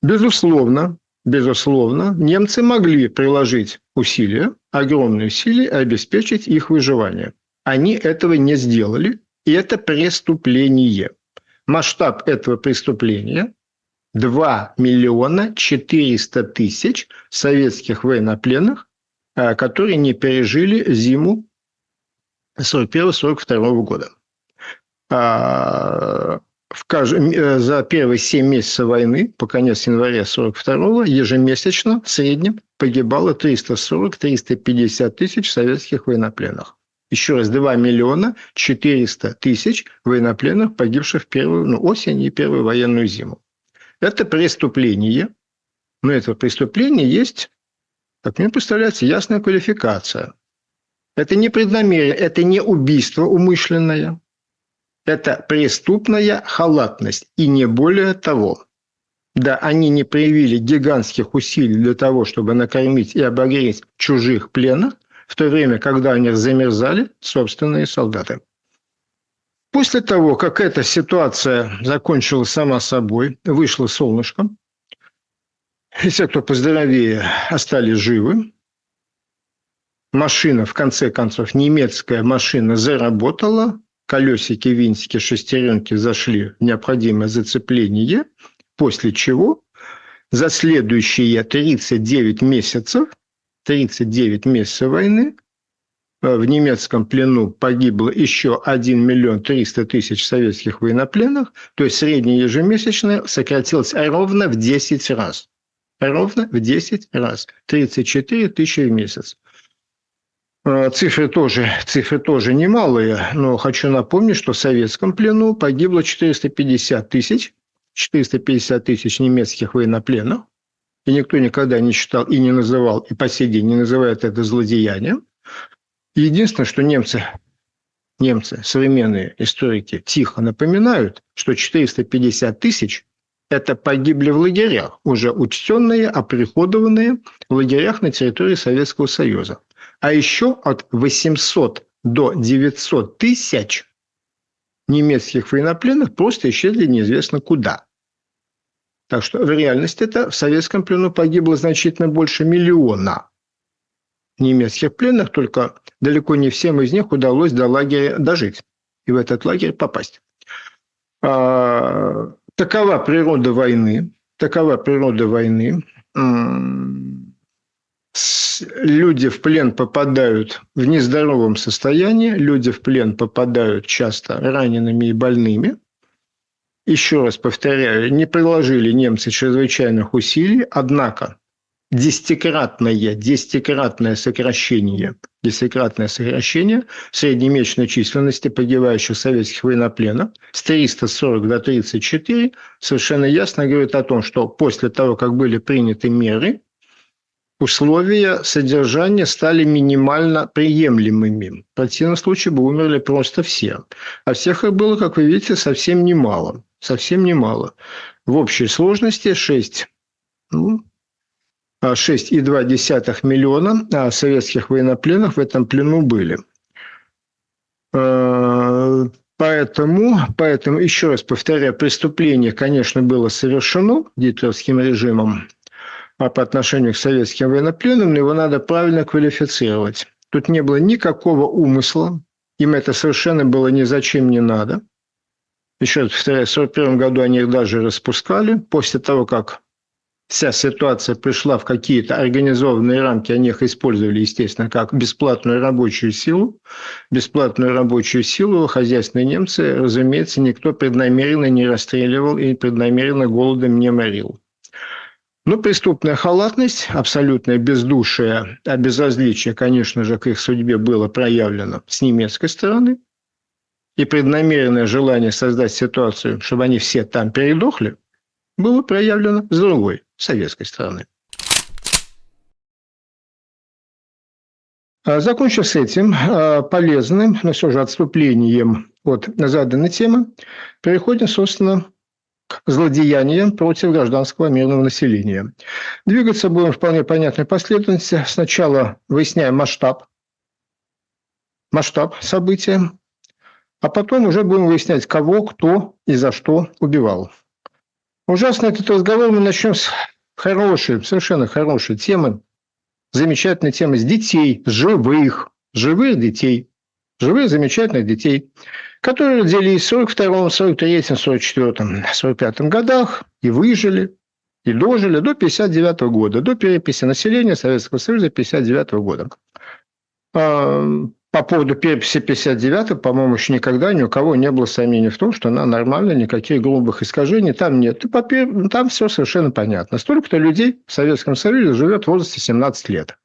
Безусловно, безусловно, немцы могли приложить усилия, огромные усилия, обеспечить их выживание. Они этого не сделали, и это преступление. Масштаб этого преступления 2 миллиона 400 тысяч советских военнопленных, а, которые не пережили зиму 41-42 года. А, в э, за первые 7 месяцев войны, по конец января 42 ежемесячно в среднем погибало 340-350 тысяч советских военнопленных. Еще раз, 2 миллиона 400 тысяч военнопленных, погибших в первую ну, осень и первую военную зиму. Это преступление, но это преступление есть, как мне представляется, ясная квалификация. Это не преднамеренно, это не убийство умышленное, это преступная халатность и не более того. Да, они не проявили гигантских усилий для того, чтобы накормить и обогреть чужих пленных, в то время, когда они замерзали собственные солдаты. После того, как эта ситуация закончилась сама собой, вышло солнышко, все, кто поздоровее, остались живы. Машина, в конце концов, немецкая машина заработала, колесики, винтики, шестеренки зашли в необходимое зацепление, после чего за следующие 39 месяцев 39 месяцев войны э, в немецком плену погибло еще 1 миллион 300 тысяч советских военнопленных, то есть среднее ежемесячное сократилось ровно в 10 раз. Ровно в 10 раз. 34 тысячи в месяц. Э, цифры тоже, цифры тоже немалые, но хочу напомнить, что в советском плену погибло 450 тысяч, 450 тысяч немецких военнопленных, и никто никогда не считал и не называл, и по сей день не называет это злодеянием. Единственное, что немцы, немцы, современные историки, тихо напоминают, что 450 тысяч – это погибли в лагерях, уже учтенные, оприходованные в лагерях на территории Советского Союза. А еще от 800 до 900 тысяч немецких военнопленных просто исчезли неизвестно куда – так что в реальности это в советском плену погибло значительно больше миллиона немецких пленных, только далеко не всем из них удалось до лагеря дожить и в этот лагерь попасть. А, такова природа войны. Такова природа войны. Люди в плен попадают в нездоровом состоянии, люди в плен попадают часто ранеными и больными – еще раз повторяю, не приложили немцы чрезвычайных усилий, однако десятикратное, десятикратное сокращение, десятикратное сокращение среднемесячной численности погибающих советских военнопленных с 340 до 34 совершенно ясно говорит о том, что после того, как были приняты меры, условия содержания стали минимально приемлемыми. В противном случае бы умерли просто все. А всех их было, как вы видите, совсем немало совсем немало. В общей сложности 6, ну, 6,2 а миллиона а советских военнопленных в этом плену были. А, поэтому, поэтому, еще раз повторяю, преступление, конечно, было совершено гитлеровским режимом а по отношению к советским военнопленным, но его надо правильно квалифицировать. Тут не было никакого умысла, им это совершенно было ни зачем не надо – еще раз повторяю, в 1941 году они их даже распускали, после того, как вся ситуация пришла в какие-то организованные рамки, они их использовали, естественно, как бесплатную рабочую силу. Бесплатную рабочую силу хозяйственные немцы, разумеется, никто преднамеренно не расстреливал и преднамеренно голодом не морил. Но преступная халатность, абсолютное бездушие, а безразличие, конечно же, к их судьбе было проявлено с немецкой стороны. И преднамеренное желание создать ситуацию, чтобы они все там передохли, было проявлено с другой, советской стороны. А, закончив с этим а, полезным, но все же отступлением от заданной темы, переходим, собственно, к злодеяниям против гражданского мирного населения. Двигаться будем вполне понятной последовательности. Сначала выясняем масштаб, масштаб события, а потом уже будем выяснять, кого, кто и за что убивал. Ужасно этот разговор мы начнем с хорошей, совершенно хорошей темы, замечательной темы с детей, с живых, живых детей, живых замечательных детей, которые родились в 42 43 44 45 годах и выжили, и дожили до 59 года, до переписи населения Советского Союза 59 года. По поводу переписи 59 по-моему, еще никогда ни у кого не было сомнений в том, что она нормальная, никаких грубых искажений там нет. И по, там все совершенно понятно. Столько-то людей в Советском Союзе живет в возрасте 17 лет.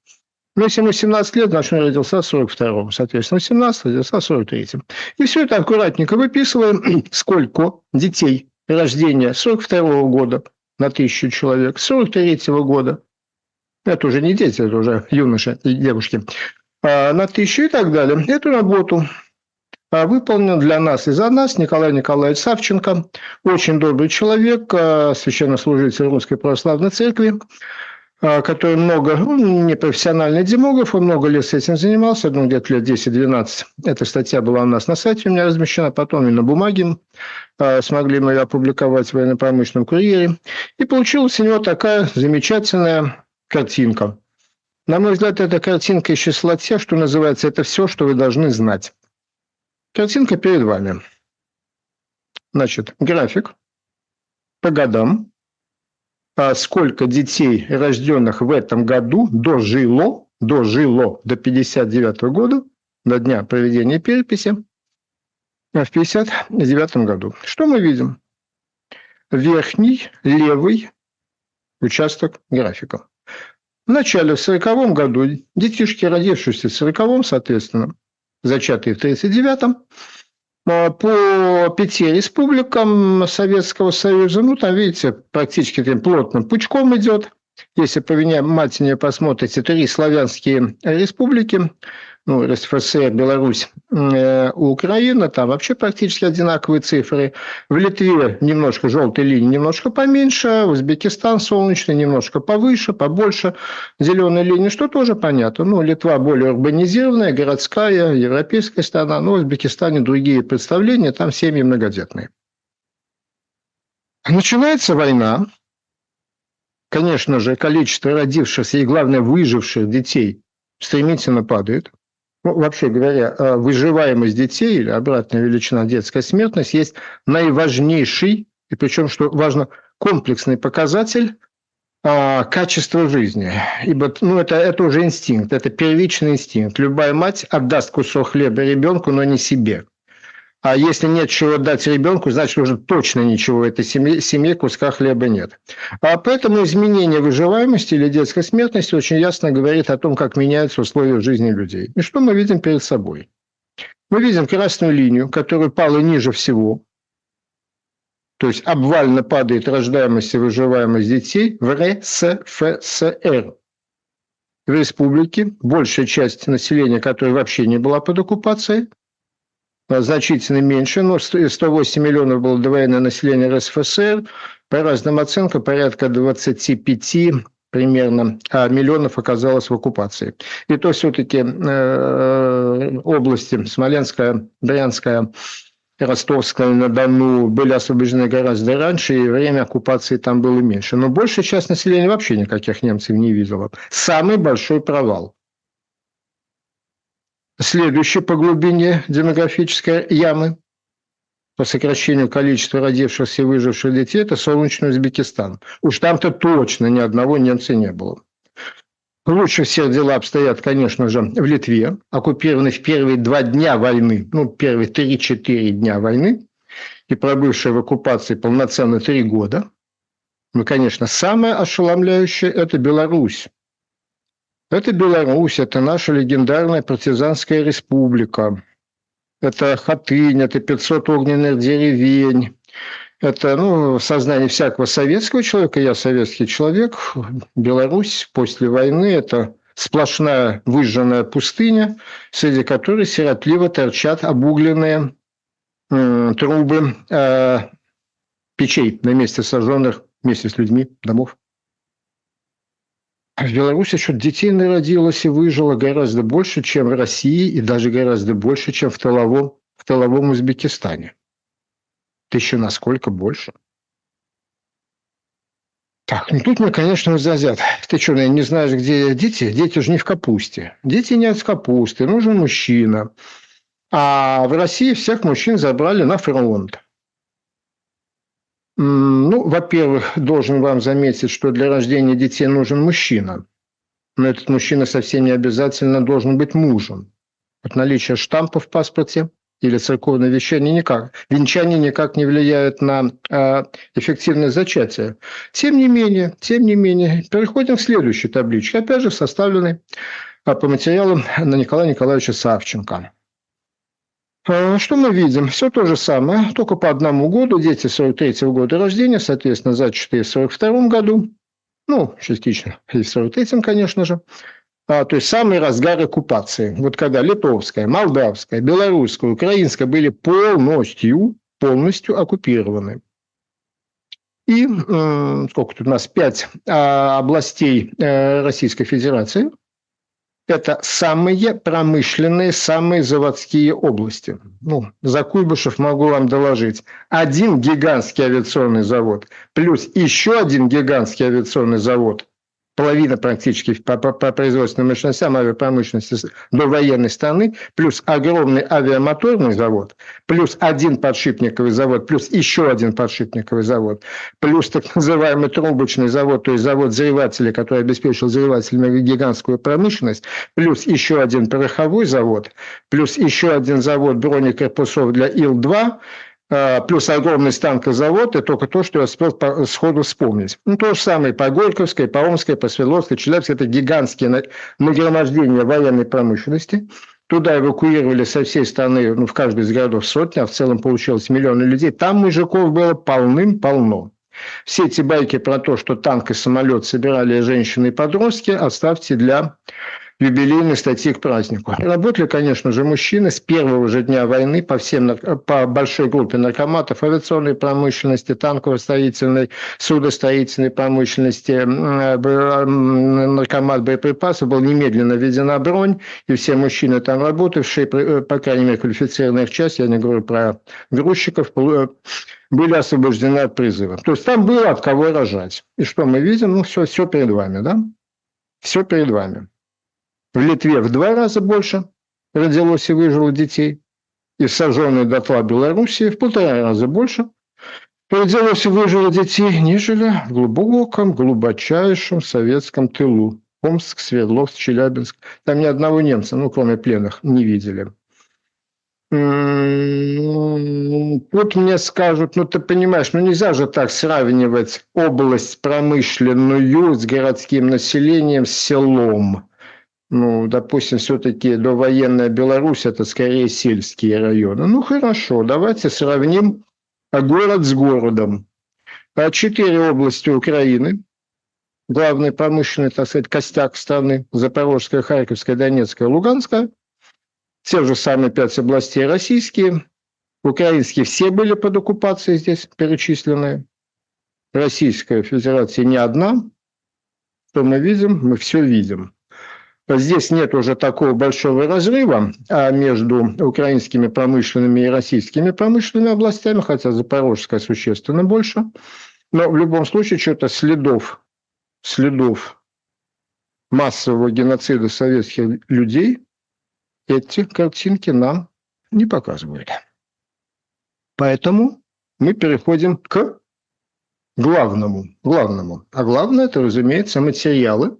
Ну, если ему 17 лет, значит, он родился в 42-м. Соответственно, 17 родился в 43-м. И все это аккуратненько выписываем, сколько детей рождения 42 -го года на тысячу человек, 43 -го года. Это уже не дети, это уже юноши и девушки. А, на тысячу и так далее. Эту работу а, выполнил для нас и за нас Николай Николаевич Савченко, очень добрый человек, а, священнослужитель Русской Православной Церкви, который много, не профессиональный демограф, он много лет с этим занимался, ну, где-то лет 10-12. Эта статья была у нас на сайте у меня размещена, потом и на бумаге смогли мы ее опубликовать в военно-промышленном курьере. И получилась у него такая замечательная картинка – на мой взгляд, эта картинка из числа что называется «это все, что вы должны знать». Картинка перед вами. Значит, график по годам. А сколько детей, рожденных в этом году, дожило, дожило до 59 года, до дня проведения переписи, в 59 году. Что мы видим? Верхний левый участок графика. В начале, в 40 году, детишки, родившиеся в 40 соответственно, зачатые в 39-м, а, по пяти республикам Советского Союза, ну, там, видите, практически таким плотным пучком идет. Если по внимательнее посмотрите, три славянские республики, ну, РСФСР, Беларусь, э, Украина, там вообще практически одинаковые цифры. В Литве немножко желтой линии, немножко поменьше, Узбекистан солнечный немножко повыше, побольше, зеленой линии, что тоже понятно. Ну, Литва более урбанизированная, городская, европейская страна, но в Узбекистане другие представления, там семьи многодетные. Начинается война, конечно же, количество родившихся и, главное, выживших детей стремительно падает – ну, вообще говоря, э, выживаемость детей или обратная величина детская смертность есть наиважнейший, и причем, что важно, комплексный показатель а, качества жизни. Ибо ну, это, это уже инстинкт, это первичный инстинкт. Любая мать отдаст кусок хлеба ребенку, но не себе. А если нет чего дать ребенку, значит, уже точно ничего в этой семье, семье куска хлеба нет. А поэтому изменение выживаемости или детской смертности очень ясно говорит о том, как меняются условия жизни людей. И что мы видим перед собой? Мы видим красную линию, которая пала ниже всего, то есть обвально падает рождаемость и выживаемость детей в РСФСР. В республике большая часть населения, которая вообще не была под оккупацией, значительно меньше, но 108 миллионов было довоенное население РСФСР, по разным оценкам порядка 25 примерно а миллионов оказалось в оккупации. И то все-таки э, области Смоленская, Брянская, Ростовская на Дону были освобождены гораздо раньше, и время оккупации там было меньше. Но большая часть населения вообще никаких немцев не видела. Самый большой провал. Следующий по глубине демографической ямы по сокращению количества родившихся и выживших детей, это солнечный Узбекистан. Уж там-то точно ни одного немца не было. Лучше всех дела обстоят, конечно же, в Литве, оккупированной в первые два дня войны, ну, первые три-четыре дня войны, и пробывшая в оккупации полноценно три года. Ну, конечно, самое ошеломляющее – это Беларусь. Это Беларусь, это наша легендарная партизанская республика. Это Хатынь, это 500 огненных деревень, это ну, сознание всякого советского человека, я советский человек, Беларусь после войны – это сплошная выжженная пустыня, среди которой сиротливо торчат обугленные трубы э, печей на месте сожженных вместе с людьми домов. В Беларуси еще детей народилось и выжило гораздо больше, чем в России, и даже гораздо больше, чем в тыловом, в тыловом Узбекистане. Ты еще насколько больше? Так, ну тут мне, конечно, возразят. Ты что, не знаешь, где дети? Дети же не в капусте. Дети не от капусты, нужен мужчина. А в России всех мужчин забрали на фронт. Ну, во-первых, должен вам заметить, что для рождения детей нужен мужчина. Но этот мужчина совсем не обязательно должен быть мужем. От наличия штампа в паспорте или церковное вещание никак, венчание никак не влияет на э, эффективность зачатия. Тем не менее, тем не менее, переходим к следующей табличке, опять же составленной а, по материалам на Николая Николаевича Савченко. А, что мы видим? Все то же самое, только по одному году. Дети 43-го года рождения, соответственно, зачатые в 42 году. Ну, частично и в 43-м, конечно же а, то есть самый разгар оккупации. Вот когда литовская, молдавская, белорусская, украинская были полностью, полностью оккупированы. И э, сколько тут у нас? Пять э, областей э, Российской Федерации. Это самые промышленные, самые заводские области. Ну, за Куйбышев могу вам доложить. Один гигантский авиационный завод, плюс еще один гигантский авиационный завод – половина практически по, по, по производственным мощностям авиапромышленности до военной страны, плюс огромный авиамоторный завод, плюс один подшипниковый завод, плюс еще один подшипниковый завод, плюс так называемый трубочный завод, то есть завод взрывателей, который обеспечил взрывателями гигантскую промышленность, плюс еще один пороховой завод, плюс еще один завод бронекорпусов для Ил-2, Э, плюс огромный станкозавод, и только то, что я успел сходу вспомнить. Ну, то же самое по Горьковской, по Омской, по Свердловской, Челябинской. Это гигантские нагромождения военной промышленности. Туда эвакуировали со всей страны, ну, в каждый из городов сотни, а в целом получилось миллионы людей. Там мужиков было полным-полно. Все эти байки про то, что танк и самолет собирали женщины и подростки, оставьте для юбилейной статьи к празднику. Работали, конечно же, мужчины с первого же дня войны по всем по большой группе наркоматов авиационной промышленности, танково-строительной, судостроительной промышленности, э, наркомат боеприпасов был немедленно введена бронь, и все мужчины там работавшие, э, по крайней мере, квалифицированная их часть, я не говорю про грузчиков, э, были освобождены от призыва. То есть там было от кого рожать. И что мы видим? Ну, все, все перед вами, да? Все перед вами. В Литве в два раза больше родилось и выжило детей. И сожженной дотла Белоруссии в полтора раза больше родилось и выжило детей, нежели в глубоком, глубочайшем советском тылу. Омск, Свердловск, Челябинск. Там ни одного немца, ну, кроме пленных, не видели. Тут мне скажут, ну ты понимаешь, ну нельзя же так сравнивать область промышленную с городским населением, с селом ну, допустим, все-таки довоенная Беларусь – это скорее сельские районы. Ну, хорошо, давайте сравним город с городом. А четыре области Украины, главный промышленный, так сказать, костяк страны, Запорожская, Харьковская, Донецкая, Луганская, те же самые пять областей российские, украинские все были под оккупацией здесь перечисленные, Российская Федерация не одна, что мы видим, мы все видим. Здесь нет уже такого большого разрыва а между украинскими промышленными и российскими промышленными областями, хотя Запорожская существенно больше. Но в любом случае что-то следов, следов массового геноцида советских людей эти картинки нам не показывают. Поэтому мы переходим к главному. главному. А главное – это, разумеется, материалы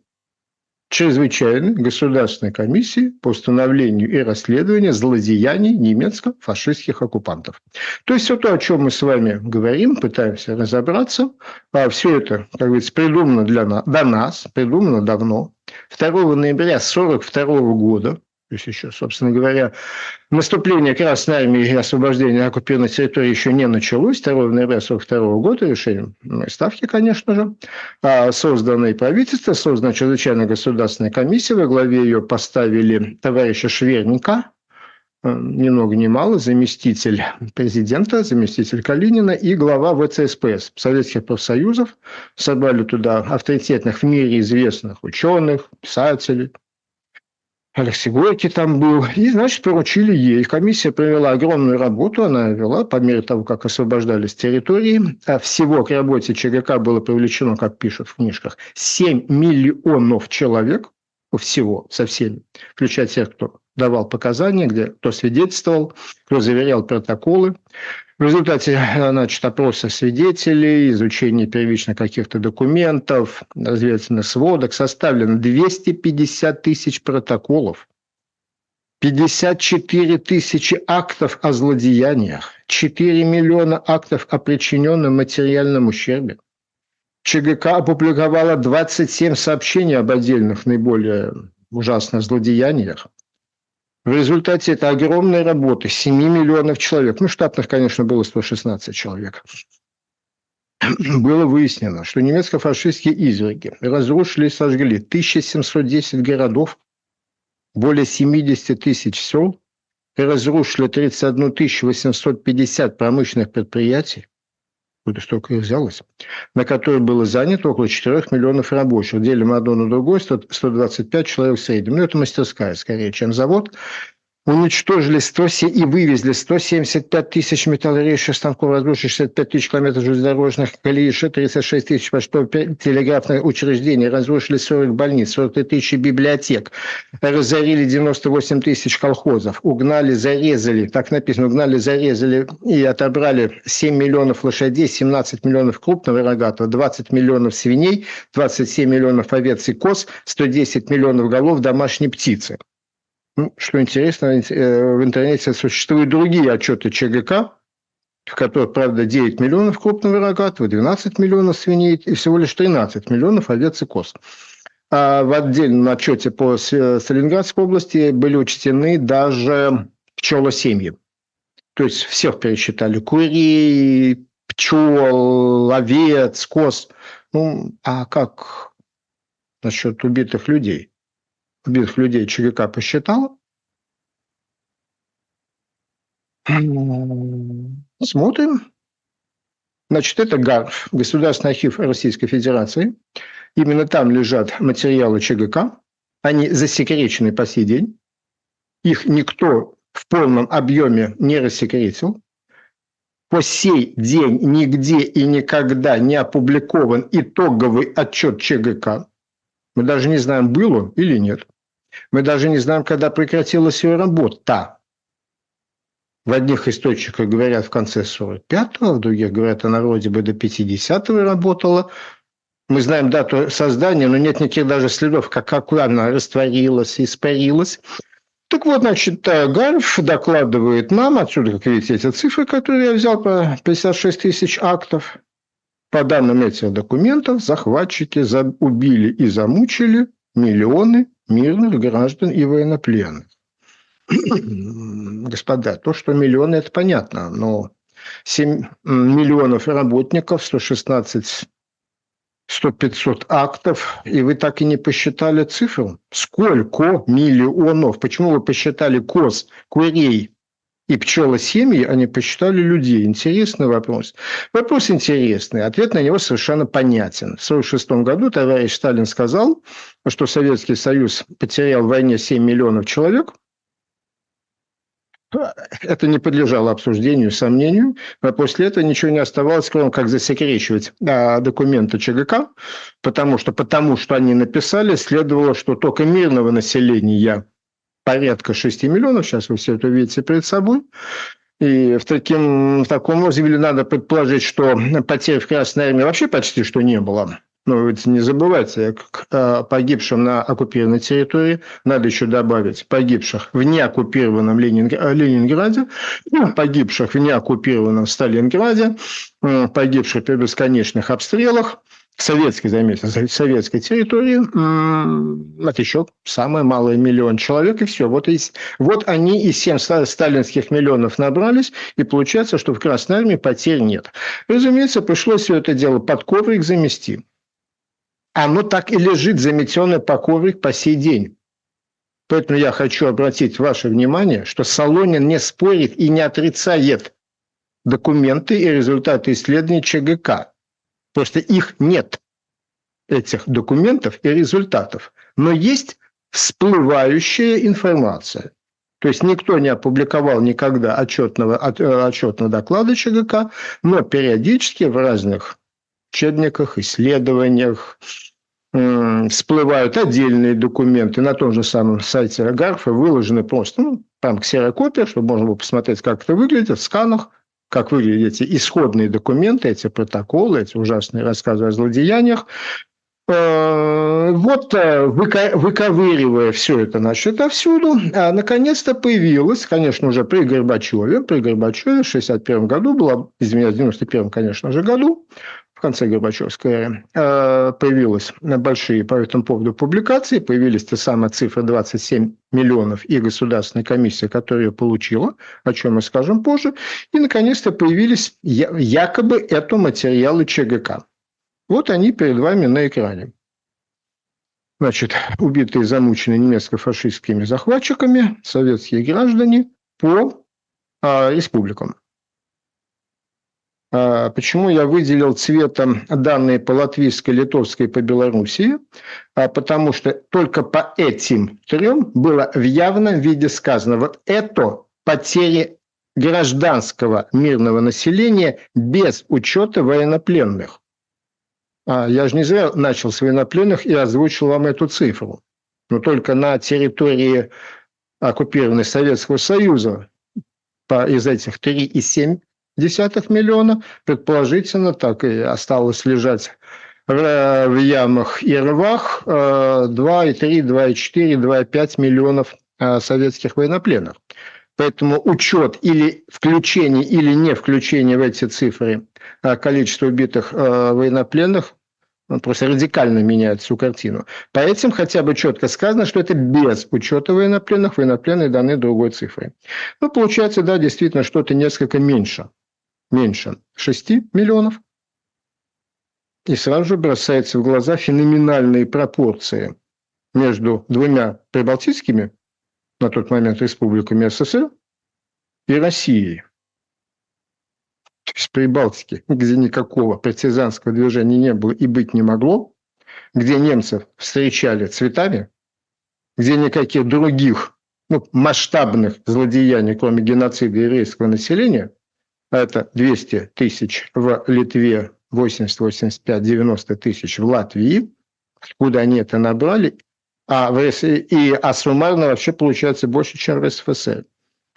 чрезвычайной государственной комиссии по установлению и расследованию злодеяний немецко-фашистских оккупантов. То есть все то, о чем мы с вами говорим, пытаемся разобраться, а все это, как говорится, придумано для нас, до нас, придумано давно. 2 ноября 1942 года то есть еще, собственно говоря, наступление Красной Армии и освобождение оккупированной территории еще не началось. 2 ноября 1942 года решением ставки, конечно же, а созданное правительство, создана чрезвычайная государственная комиссия, во главе ее поставили товарища Шверника, э, ни много ни мало, заместитель президента, заместитель Калинина и глава ВЦСПС, Советских профсоюзов. Собрали туда авторитетных в мире известных ученых, писателей, Алексей Горький там был. И, значит, поручили ей. Комиссия провела огромную работу. Она вела по мере того, как освобождались территории. А всего к работе ЧГК было привлечено, как пишут в книжках, 7 миллионов человек. Всего, со всеми. Включая тех, кто давал показания, где кто свидетельствовал, кто заверял протоколы. В результате значит, опроса свидетелей, изучения первично каких-то документов, разведывательных сводок составлено 250 тысяч протоколов, 54 тысячи актов о злодеяниях, 4 миллиона актов о причиненном материальном ущербе. ЧГК опубликовала 27 сообщений об отдельных наиболее ужасных злодеяниях. В результате этой огромной работы 7 миллионов человек, ну, штатных, конечно, было 116 человек, было выяснено, что немецко-фашистские изверги разрушили и сожгли 1710 городов, более 70 тысяч сел и разрушили 31 850 промышленных предприятий, откуда столько их взялось, на которые было занято около 4 миллионов рабочих. Делим одно на другое, 125 человек в среднем. Ну, это мастерская скорее, чем завод уничтожили 100 и вывезли 175 тысяч металлургических станков, разрушили 65 тысяч километров железнодорожных колеи, 36 тысяч почтово-телеграфных учреждений, разрушили 40 больниц, 43 тысячи библиотек, разорили 98 тысяч колхозов, угнали, зарезали, так написано, угнали, зарезали и отобрали 7 миллионов лошадей, 17 миллионов крупного рогатого, 20 миллионов свиней, 27 миллионов овец и коз, 110 миллионов голов домашней птицы. Ну, что интересно, э, в интернете существуют другие отчеты ЧГК, в которых, правда, 9 миллионов крупного рогатого, 12 миллионов свиней и всего лишь 13 миллионов овец и коз. А в отдельном отчете по Сталинградской области были учтены даже пчелосемьи. То есть всех пересчитали. Курей, пчел, овец, коз. Ну, а как насчет убитых людей? Убитых людей ЧГК посчитал. Смотрим. Значит, это ГАРФ, Государственный архив Российской Федерации. Именно там лежат материалы ЧГК. Они засекречены по сей день. Их никто в полном объеме не рассекретил. По сей день нигде и никогда не опубликован итоговый отчет ЧГК. Мы даже не знаем, был он или нет. Мы даже не знаем, когда прекратилась ее работа. В одних источниках говорят в конце 45-го, в других говорят, она вроде бы до 50-го работала. Мы знаем дату создания, но нет никаких даже следов, как, как она растворилась, испарилась. Так вот, значит, Гарф докладывает нам, отсюда, как видите, эти цифры, которые я взял по 56 тысяч актов. По данным этих документов, захватчики убили и замучили миллионы мирных граждан и военнопленных. Господа, то, что миллионы, это понятно, но 7 миллионов работников, 116 100-500 актов, и вы так и не посчитали цифру? Сколько миллионов? Почему вы посчитали коз, курей и пчела семьи, а не посчитали людей? Интересный вопрос. Вопрос интересный. Ответ на него совершенно понятен. В 1946 году товарищ Сталин сказал, что Советский Союз потерял в войне 7 миллионов человек, это не подлежало обсуждению, сомнению. А после этого ничего не оставалось, кроме как засекречивать а, документы ЧГК, потому что, потому что они написали, следовало, что только мирного населения порядка 6 миллионов, сейчас вы все это видите перед собой, И в, таким, в таком возрасте надо предположить, что потерь в Красной Армии вообще почти что не было. Но ведь не забывайте, к погибшим на оккупированной территории надо еще добавить погибших в неоккупированном Ленинграде, погибших в неоккупированном Сталинграде, погибших при бесконечных обстрелах, советской, заметьте, советской территории, это еще самое малое миллион человек, и все. Вот, и, вот они и 7 сталинских миллионов набрались, и получается, что в Красной Армии потерь нет. Разумеется, пришлось все это дело под коврик замести оно так и лежит заметенное по коврик по сей день. Поэтому я хочу обратить ваше внимание, что Солонин не спорит и не отрицает документы и результаты исследований ЧГК. Просто их нет, этих документов и результатов. Но есть всплывающая информация. То есть никто не опубликовал никогда отчетного, э, отчетного доклада ЧГК, но периодически в разных учебниках, исследованиях, всплывают отдельные документы на том же самом сайте Гарфа, выложены просто, ну, там ксерокопия, чтобы можно было посмотреть, как это выглядит в сканах, как выглядят эти исходные документы, эти протоколы, эти ужасные рассказы о злодеяниях. Э, вот э, выковыривая все это, значит, отовсюду, а наконец-то появилась, конечно, уже при Горбачеве, при Горбачеве в 61 году, была, извиняюсь, в 91 конечно же, году, конце Горбачевской эры, появились большие по этому поводу публикации, появились те самые цифры 27 миллионов и государственная комиссия, которая ее получила, о чем мы скажем позже, и, наконец-то, появились якобы это материалы ЧГК. Вот они перед вами на экране. Значит, убитые замученные немецко-фашистскими захватчиками советские граждане по а, республикам. А, почему я выделил цветом данные по латвийской, литовской и по Белоруссии? А, потому что только по этим трем было в явном виде сказано, вот это потери гражданского мирного населения без учета военнопленных. А я же не зря начал с военнопленных и озвучил вам эту цифру. Но только на территории оккупированной Советского Союза по, из этих 3,7 десятых миллиона, предположительно, так и осталось лежать в, ямах и рвах 2,3, 2,4, 2,5 миллионов э, советских военнопленных. Поэтому учет или включение, или не включение в эти цифры э, количества убитых э, военнопленных он просто радикально меняет всю картину. По этим хотя бы четко сказано, что это без учета военнопленных, военнопленные даны другой цифрой. Ну, получается, да, действительно, что-то несколько меньше меньше 6 миллионов. И сразу же бросается в глаза феноменальные пропорции между двумя прибалтийскими, на тот момент республиками СССР, и Россией. То есть Прибалтики, где никакого партизанского движения не было и быть не могло, где немцев встречали цветами, где никаких других ну, масштабных злодеяний, кроме геноцида еврейского населения – это 200 тысяч в Литве, 80, 85, 90 тысяч в Латвии, откуда они это набрали, а, в РС... и, а суммарно вообще получается больше, чем в СФСР.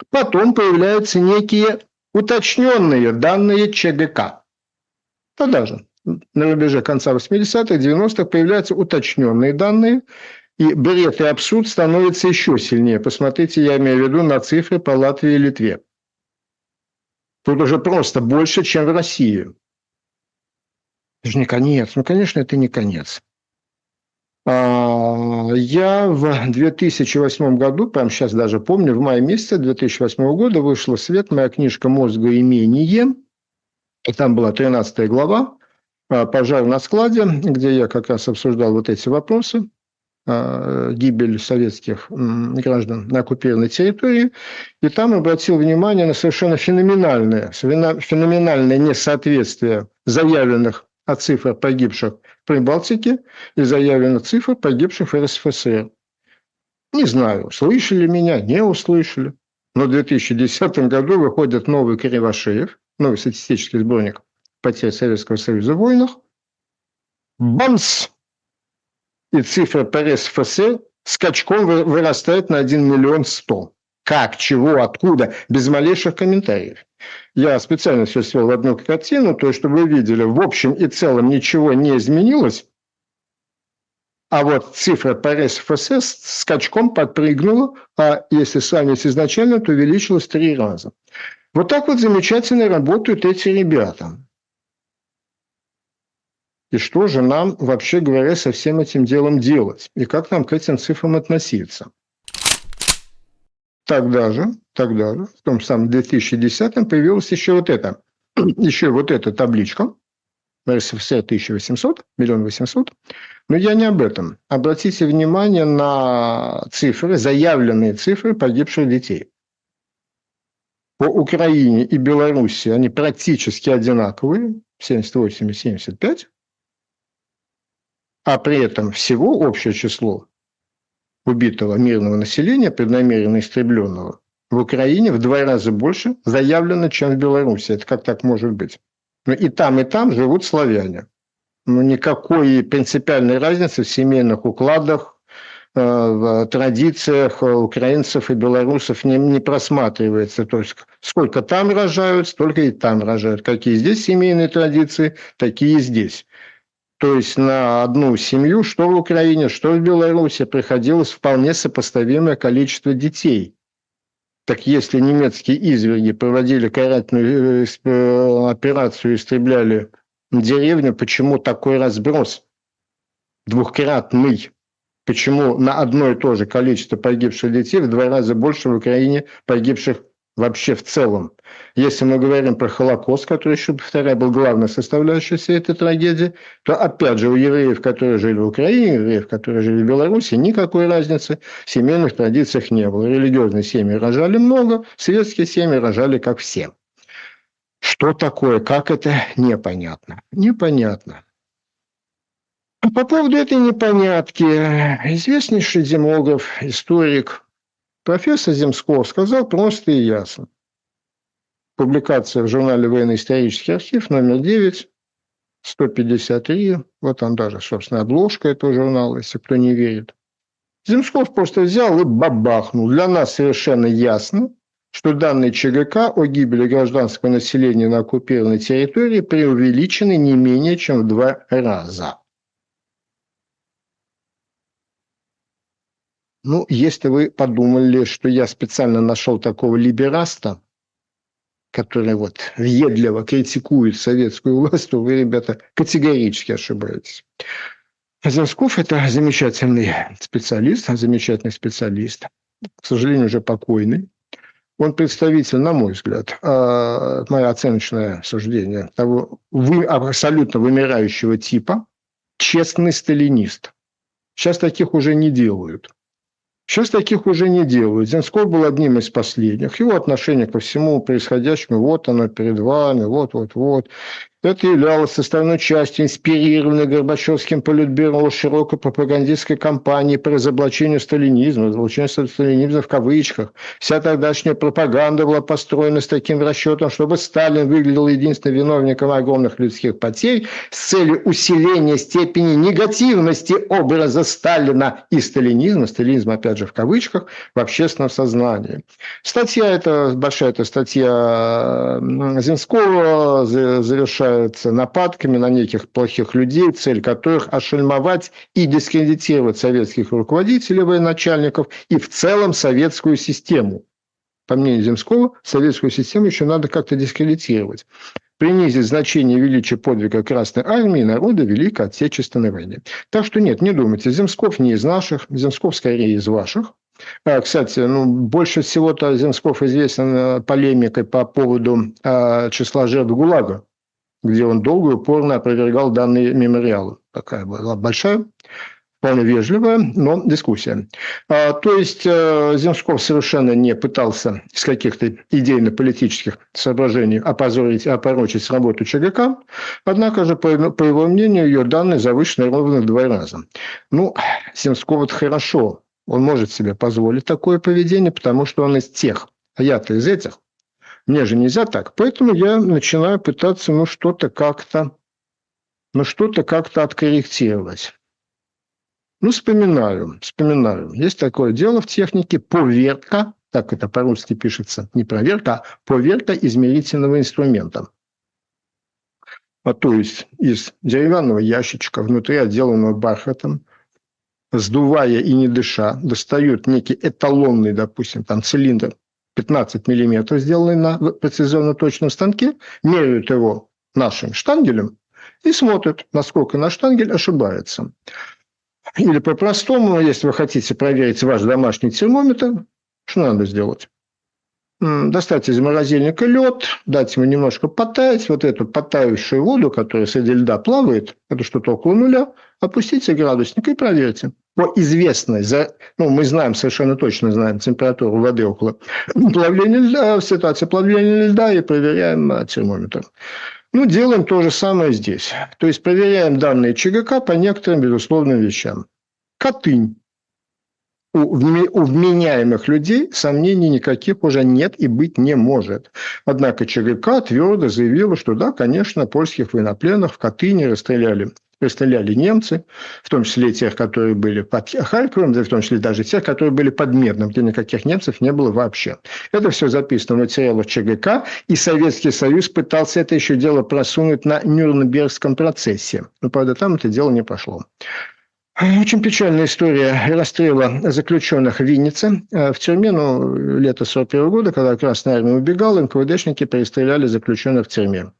Потом появляются некие уточненные данные ЧГК. Тогда же, на рубеже конца 80-х, 90-х появляются уточненные данные, и бред и абсурд становится еще сильнее. Посмотрите, я имею в виду на цифры по Латвии и Литве. Тут уже просто больше, чем в России. Это же не конец. Ну, конечно, это не конец. А, я в 2008 году, прямо сейчас даже помню, в мае месяце 2008 года вышла в свет моя книжка «Мозгоимение». И там была 13 глава а, «Пожар на складе», где я как раз обсуждал вот эти вопросы. Э, гибель советских граждан на оккупированной территории. И там обратил внимание на совершенно феноменальное, феноменальное несоответствие заявленных от цифр погибших в Прибалтике и заявленных цифр погибших в РСФСР. Не знаю, слышали меня, не услышали. Но в 2010 году выходит новый Кривошеев, новый статистический сборник потерь Советского Союза в войнах. Бамс! И цифра по РСФСР скачком вырастает на 1 миллион 100. Как, чего, откуда, без малейших комментариев. Я специально все свел в одну картину, то есть, чтобы вы видели, в общем и целом ничего не изменилось, а вот цифра по РСФСС скачком подпрыгнула, а если сравнивать изначально, то увеличилась три раза. Вот так вот замечательно работают эти ребята. И что же нам, вообще говоря, со всем этим делом делать? И как нам к этим цифрам относиться? Тогда же, тогда же, в том самом 2010 появилась еще вот эта, еще вот эта табличка, РСФСР 1800, миллион восемьсот. Но я не об этом. Обратите внимание на цифры, заявленные цифры погибших детей. По Украине и Беларуси они практически одинаковые, 78 и 75. А при этом всего общее число убитого мирного населения, преднамеренно истребленного, в Украине в два раза больше заявлено, чем в Беларуси. Это как так может быть? Но и там, и там живут славяне. Но никакой принципиальной разницы в семейных укладах, э, в традициях украинцев и белорусов не, не просматривается. То есть сколько там рожают, столько и там рожают. Какие здесь семейные традиции, такие и здесь. То есть на одну семью, что в Украине, что в Беларуси, приходилось вполне сопоставимое количество детей. Так если немецкие изверги проводили карательную э, э, операцию, истребляли деревню, почему такой разброс двухкратный? Почему на одно и то же количество погибших детей в два раза больше в Украине погибших вообще в целом. Если мы говорим про Холокост, который, еще повторяю, был главной составляющей всей этой трагедии, то, опять же, у евреев, которые жили в Украине, евреев, которые жили в Беларуси, никакой разницы в семейных традициях не было. Религиозные семьи рожали много, светские семьи рожали как все. Что такое, как это, непонятно. Непонятно. А по поводу этой непонятки, известнейший демограф, историк Профессор Земсков сказал просто и ясно. Публикация в журнале «Военно-исторический архив» номер 9, 153. Вот там даже, собственно, обложка этого журнала, если кто не верит. Земсков просто взял и бабахнул. Для нас совершенно ясно, что данные ЧГК о гибели гражданского населения на оккупированной территории преувеличены не менее чем в два раза. Ну, если вы подумали, что я специально нашел такого либераста, который вот въедливо критикует советскую власть, то вы, ребята, категорически ошибаетесь. Земсков – это замечательный специалист, замечательный специалист, к сожалению, уже покойный. Он представитель, на мой взгляд, а, мое оценочное суждение, того абсолютно вымирающего типа, честный сталинист. Сейчас таких уже не делают. Сейчас таких уже не делают. Земсков был одним из последних. Его отношение ко всему происходящему, вот оно перед вами, вот-вот-вот. Это являлось составной частью инспирированной Горбачевским политбюро широкой пропагандистской кампании по разоблачению сталинизма, разоблачению сталинизма в кавычках. Вся тогдашняя пропаганда была построена с таким расчетом, чтобы Сталин выглядел единственным виновником огромных людских потерь с целью усиления степени негативности образа Сталина и сталинизма, сталинизма опять же в кавычках, в общественном сознании. Статья эта, большая эта статья Зинского завершает занимаются нападками на неких плохих людей, цель которых ошельмовать и дискредитировать советских руководителей, военачальников и в целом советскую систему. По мнению Земского, советскую систему еще надо как-то дискредитировать принизить значение величия подвига Красной Армии и народа Великой Отечественной войне. Так что нет, не думайте, Земсков не из наших, Земсков скорее из ваших. А, кстати, ну, больше всего-то Земсков известен э, полемикой по поводу а, числа жертв ГУЛАГа где он долго и упорно опровергал данные мемориала. Такая была большая, вполне вежливая, но дискуссия. А, то есть э, Земсков совершенно не пытался из каких-то идейно-политических соображений опозорить, опорочить работу ЧГК, однако же, по, по его мнению, ее данные завышены ровно в два раза. Ну, Земсков это хорошо, он может себе позволить такое поведение, потому что он из тех, а я-то из этих, мне же нельзя так. Поэтому я начинаю пытаться, ну, что-то как-то, ну, что-то как-то откорректировать. Ну, вспоминаю, вспоминаю. Есть такое дело в технике поверка так это по-русски пишется, не проверка, а поверка измерительного инструмента. А то есть из деревянного ящичка, внутри отделанного бархатом, сдувая и не дыша, достают некий эталонный, допустим, там цилиндр 15 миллиметров, сделанный на прецизионно-точном станке, меряют его нашим штангелем и смотрят, насколько наш штангель ошибается. Или по-простому, если вы хотите проверить ваш домашний термометр, что надо сделать? Достать из морозильника лед, дать ему немножко потаять, вот эту потающую воду, которая среди льда плавает, это что-то около нуля, опустите градусник и проверьте. По известной, за, ну, мы знаем, совершенно точно знаем температуру воды около плавления льда, ситуации плавления льда и проверяем а, термометр. Ну, делаем то же самое здесь. То есть проверяем данные ЧГК по некоторым безусловным вещам. Катынь. У, у вменяемых людей сомнений никаких уже нет и быть не может. Однако ЧГК твердо заявила, что да, конечно, польских военнопленных в Катыни расстреляли расстреляли немцы, в том числе тех, которые были под Харьковом, в том числе даже тех, которые были под Медным, где никаких немцев не было вообще. Это все записано в материалах ЧГК, и Советский Союз пытался это еще дело просунуть на Нюрнбергском процессе. Но, правда, там это дело не пошло. Очень печальная история расстрела заключенных в Виннице. В тюрьме, ну, лето 41 года, когда Красная Армия убегала, НКВДшники перестреляли заключенных в тюрьме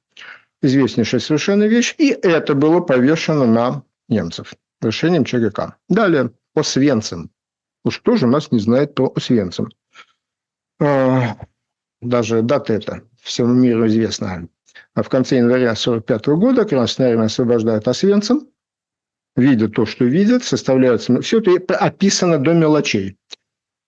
известнейшая совершенно вещь, и это было повешено на немцев решением ЧГК. Далее, Освенцим. Уж кто же нас не знает про Освенцим? А, даже дата эта всему миру известна. А в конце января 1945 года Красная Армия освобождает Освенцим, видят то, что видят, составляются... Все это описано до мелочей.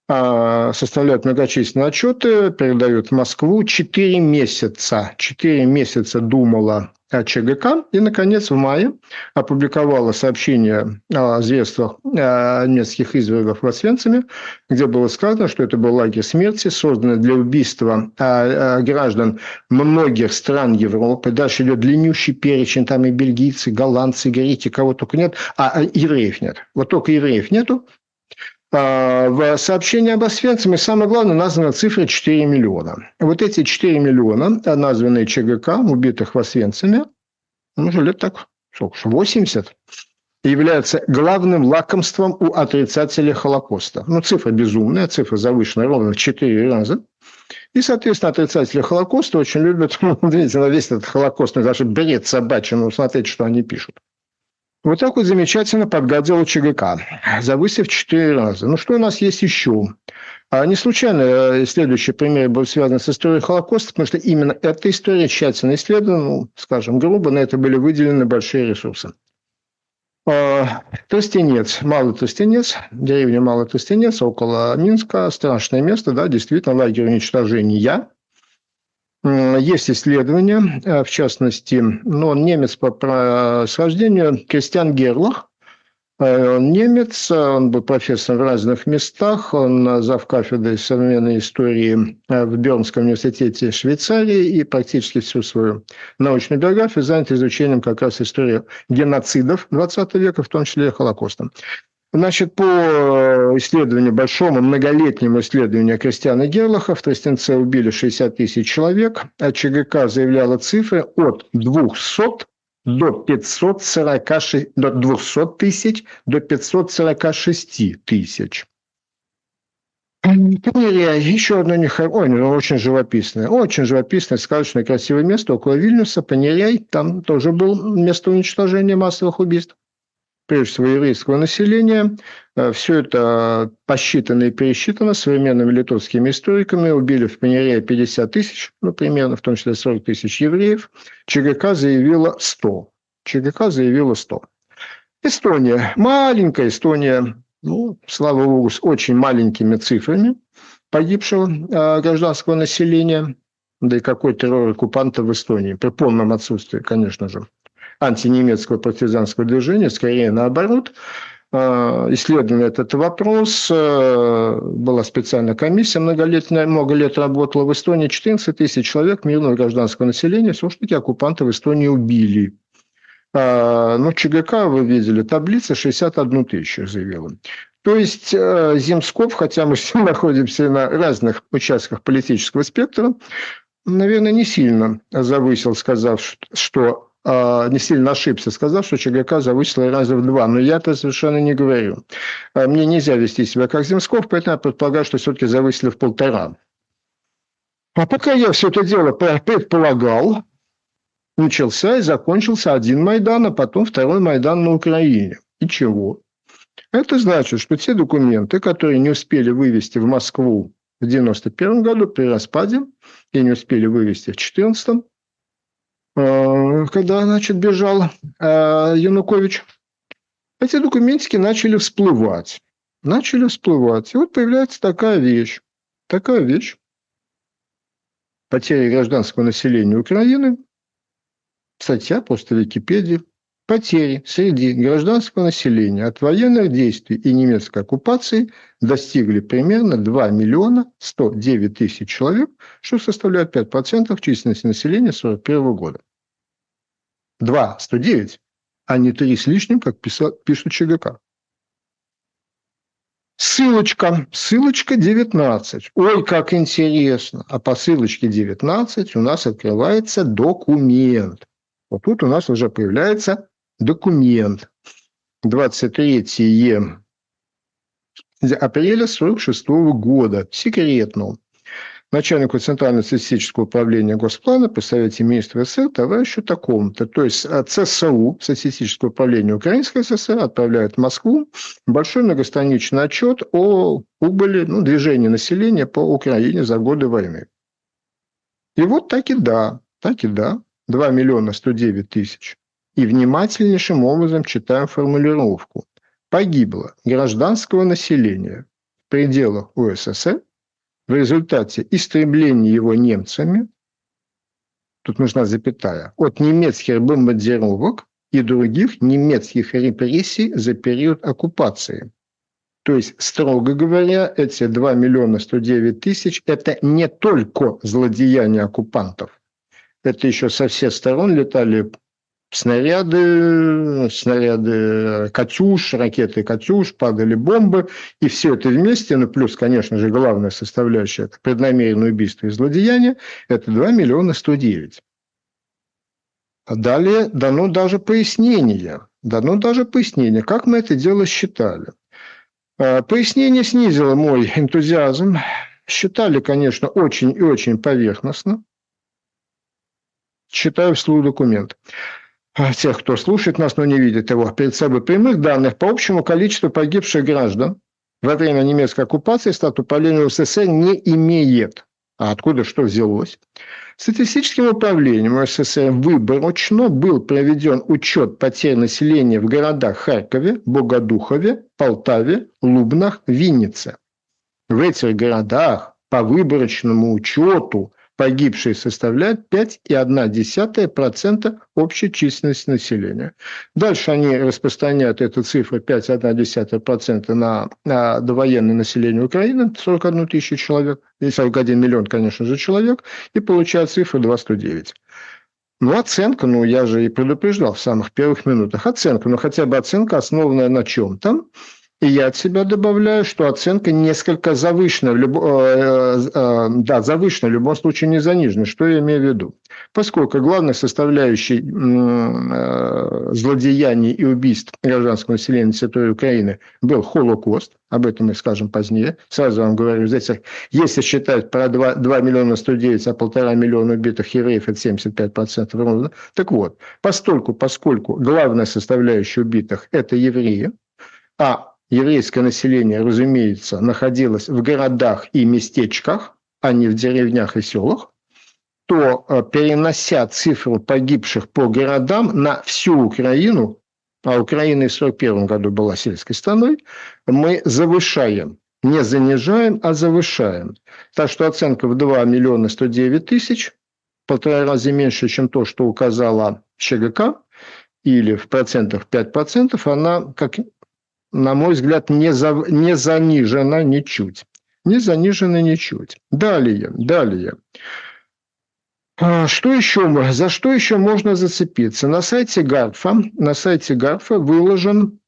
А, составляют многочисленные отчеты, передают в Москву. Четыре месяца, четыре месяца думала ЧГК и, наконец, в мае опубликовала сообщение о зверствах немецких извергов в Освенциме, где было сказано, что это был лагерь смерти, созданный для убийства а, а, граждан многих стран Европы. Дальше идет длиннющий перечень, там и бельгийцы, голландцы, греки, кого только нет, а евреев нет. Вот только евреев нету, в сообщении об Освенциме самое главное названа цифра 4 миллиона. Вот эти 4 миллиона, названные ЧГК, убитых в Освенциме, ну, уже лет так, сколько, 80, являются главным лакомством у отрицателей Холокоста. Ну, цифра безумная, цифра завышена ровно в 4 раза. И, соответственно, отрицатели Холокоста очень любят, ну, видите, на весь этот Холокост, ну, даже бред собачий, ну, смотрите, что они пишут. Вот так вот замечательно подгадил ЧГК, завысив 4 раза. Ну, что у нас есть еще? А не случайно э, следующий пример был связан с историей Холокоста, потому что именно эта история тщательно исследована, ну, скажем грубо, на это были выделены большие ресурсы. А, Тростенец, Малый Тростенец, деревня Малый Тростенец, около Минска, страшное место, да, действительно, лагерь уничтожения – есть исследования, э, в частности, ну, он немец по происхождению, Кристиан Герлах. Э, он немец, он был профессором в разных местах, он зав. кафедрой современной истории э, в Бернском университете Швейцарии и практически всю свою научную биографию занят изучением как раз истории геноцидов XX века, в том числе Холокоста. Значит, по э, исследованию, большому многолетнему исследованию Кристиана Герлаха в Тростенце убили 60 тысяч человек, а ЧГК заявляла цифры от 200 до 546, до 200 тысяч до 546 тысяч. Панерия, еще одно нехорошее, ой, ну, очень живописное, очень живописное, сказочное, красивое место около Вильнюса, Панеряй, там тоже был место уничтожения массовых убийств прежде всего, еврейского населения. Э, Все это посчитано и пересчитано современными литовскими историками. Убили в Панере 50 тысяч, ну, примерно, в том числе 40 тысяч евреев. ЧГК заявила 100. ЧГК заявила 100. Эстония. Маленькая Эстония. Ну, слава богу, с очень маленькими цифрами погибшего э, гражданского населения. Да и какой террор оккупантов в Эстонии. При полном отсутствии, конечно же антинемецкого партизанского движения, скорее наоборот. А, исследовали этот вопрос. А, была специальная комиссия многолетняя, много лет работала в Эстонии. 14 тысяч человек мирного гражданского населения, все-таки оккупанты в Эстонии убили. А, ну, ЧГК, вы видели, таблица 61 тысячу заявила. То есть э, Земсков, хотя мы все находимся на разных участках политического спектра, наверное, не сильно завысил, сказав, что э, не сильно ошибся, сказав, что ЧГК завысила раза в два. Но я это совершенно не говорю. Э, мне нельзя вести себя как Земсков, поэтому я предполагаю, что все-таки завысили в полтора. А пока я все это дело предполагал, начался и закончился один Майдан, а потом второй Майдан на Украине. И чего? Это значит, что те документы, которые не успели вывести в Москву в 1991 году при распаде и не успели вывести в 2014, э, когда, значит, бежал э, Янукович, эти документики начали всплывать. Начали всплывать. И вот появляется такая вещь. Такая вещь. Потери гражданского населения Украины. Статья просто Википедии потери среди гражданского населения от военных действий и немецкой оккупации достигли примерно 2 миллиона 109 тысяч человек, что составляет 5% численности населения 1941 года. 2 109, а не 3 с лишним, как пишут ЧГК. Ссылочка, ссылочка 19. Ой, как интересно. А по ссылочке 19 у нас открывается документ. Вот тут у нас уже появляется документ 23 апреля 1946 года, секретно. Начальнику Центрального статистического управления Госплана при Совете министров СССР товарищу такому-то. То есть ЦСУ, Статистическое управление Украинской ССР, отправляет в Москву большой многостраничный отчет о убыли, ну, движении населения по Украине за годы войны. И вот так и да, так и да, 2 миллиона 109 тысяч и внимательнейшим образом читаем формулировку. Погибло гражданского населения в пределах УССР в результате истребления его немцами, тут нужна запятая, от немецких бомбардировок и других немецких репрессий за период оккупации. То есть, строго говоря, эти 2 миллиона 109 тысяч – это не только злодеяния оккупантов. Это еще со всех сторон летали снаряды, снаряды «Катюш», ракеты «Катюш», падали бомбы, и все это вместе, ну, плюс, конечно же, главная составляющая – это преднамеренное убийство и злодеяние – это 2 миллиона 109. А далее дано даже пояснение, дано даже пояснение, как мы это дело считали. А, пояснение снизило мой энтузиазм. Считали, конечно, очень и очень поверхностно. Читаю вслух документ. А, тех, кто слушает нас, но не видит его перед собой, прямых данных по общему количеству погибших граждан во время немецкой оккупации статус управления СССР не имеет. А откуда что взялось? Статистическим управлением СССР выборочно был проведен учет потерь населения в городах Харькове, Богодухове, Полтаве, Лубнах, Виннице. В этих городах по выборочному учету погибшие составляют 5,1% общей численности населения. Дальше они распространяют эту цифру 5,1% на, на довоенное население Украины, 41 тысячу человек, и 41 миллион, конечно же, человек, и получают цифру 2,109. Ну, оценка, ну, я же и предупреждал в самых первых минутах. Оценка, ну, хотя бы оценка, основанная на чем-то. И я от себя добавляю, что оценка несколько завышена, люб... Э, э, э, да, завышена, в любом случае не занижена. Что я имею в виду? Поскольку главной составляющей злодеяний и убийств гражданского населения на территории Украины был Холокост, об этом мы скажем позднее. Сразу вам говорю, здесь, если считать про 2, 2 миллиона 109, а полтора миллиона убитых евреев, это 75% ровно. Так вот, постольку, поскольку главная составляющая убитых – это евреи, а еврейское население, разумеется, находилось в городах и местечках, а не в деревнях и селах, то э, перенося цифру погибших по городам на всю Украину, а Украина в 1941 году была сельской страной, мы завышаем, не занижаем, а завышаем. Так что оценка в 2 миллиона 109 тысяч, полтора раза меньше, чем то, что указала ЧГК, или в процентах 5%, она, как на мой взгляд, не, за, не занижена ничуть. Не занижена ничуть. Далее, далее. А, что еще, за что еще можно зацепиться? На сайте Гарфа, на сайте Гарфа выложен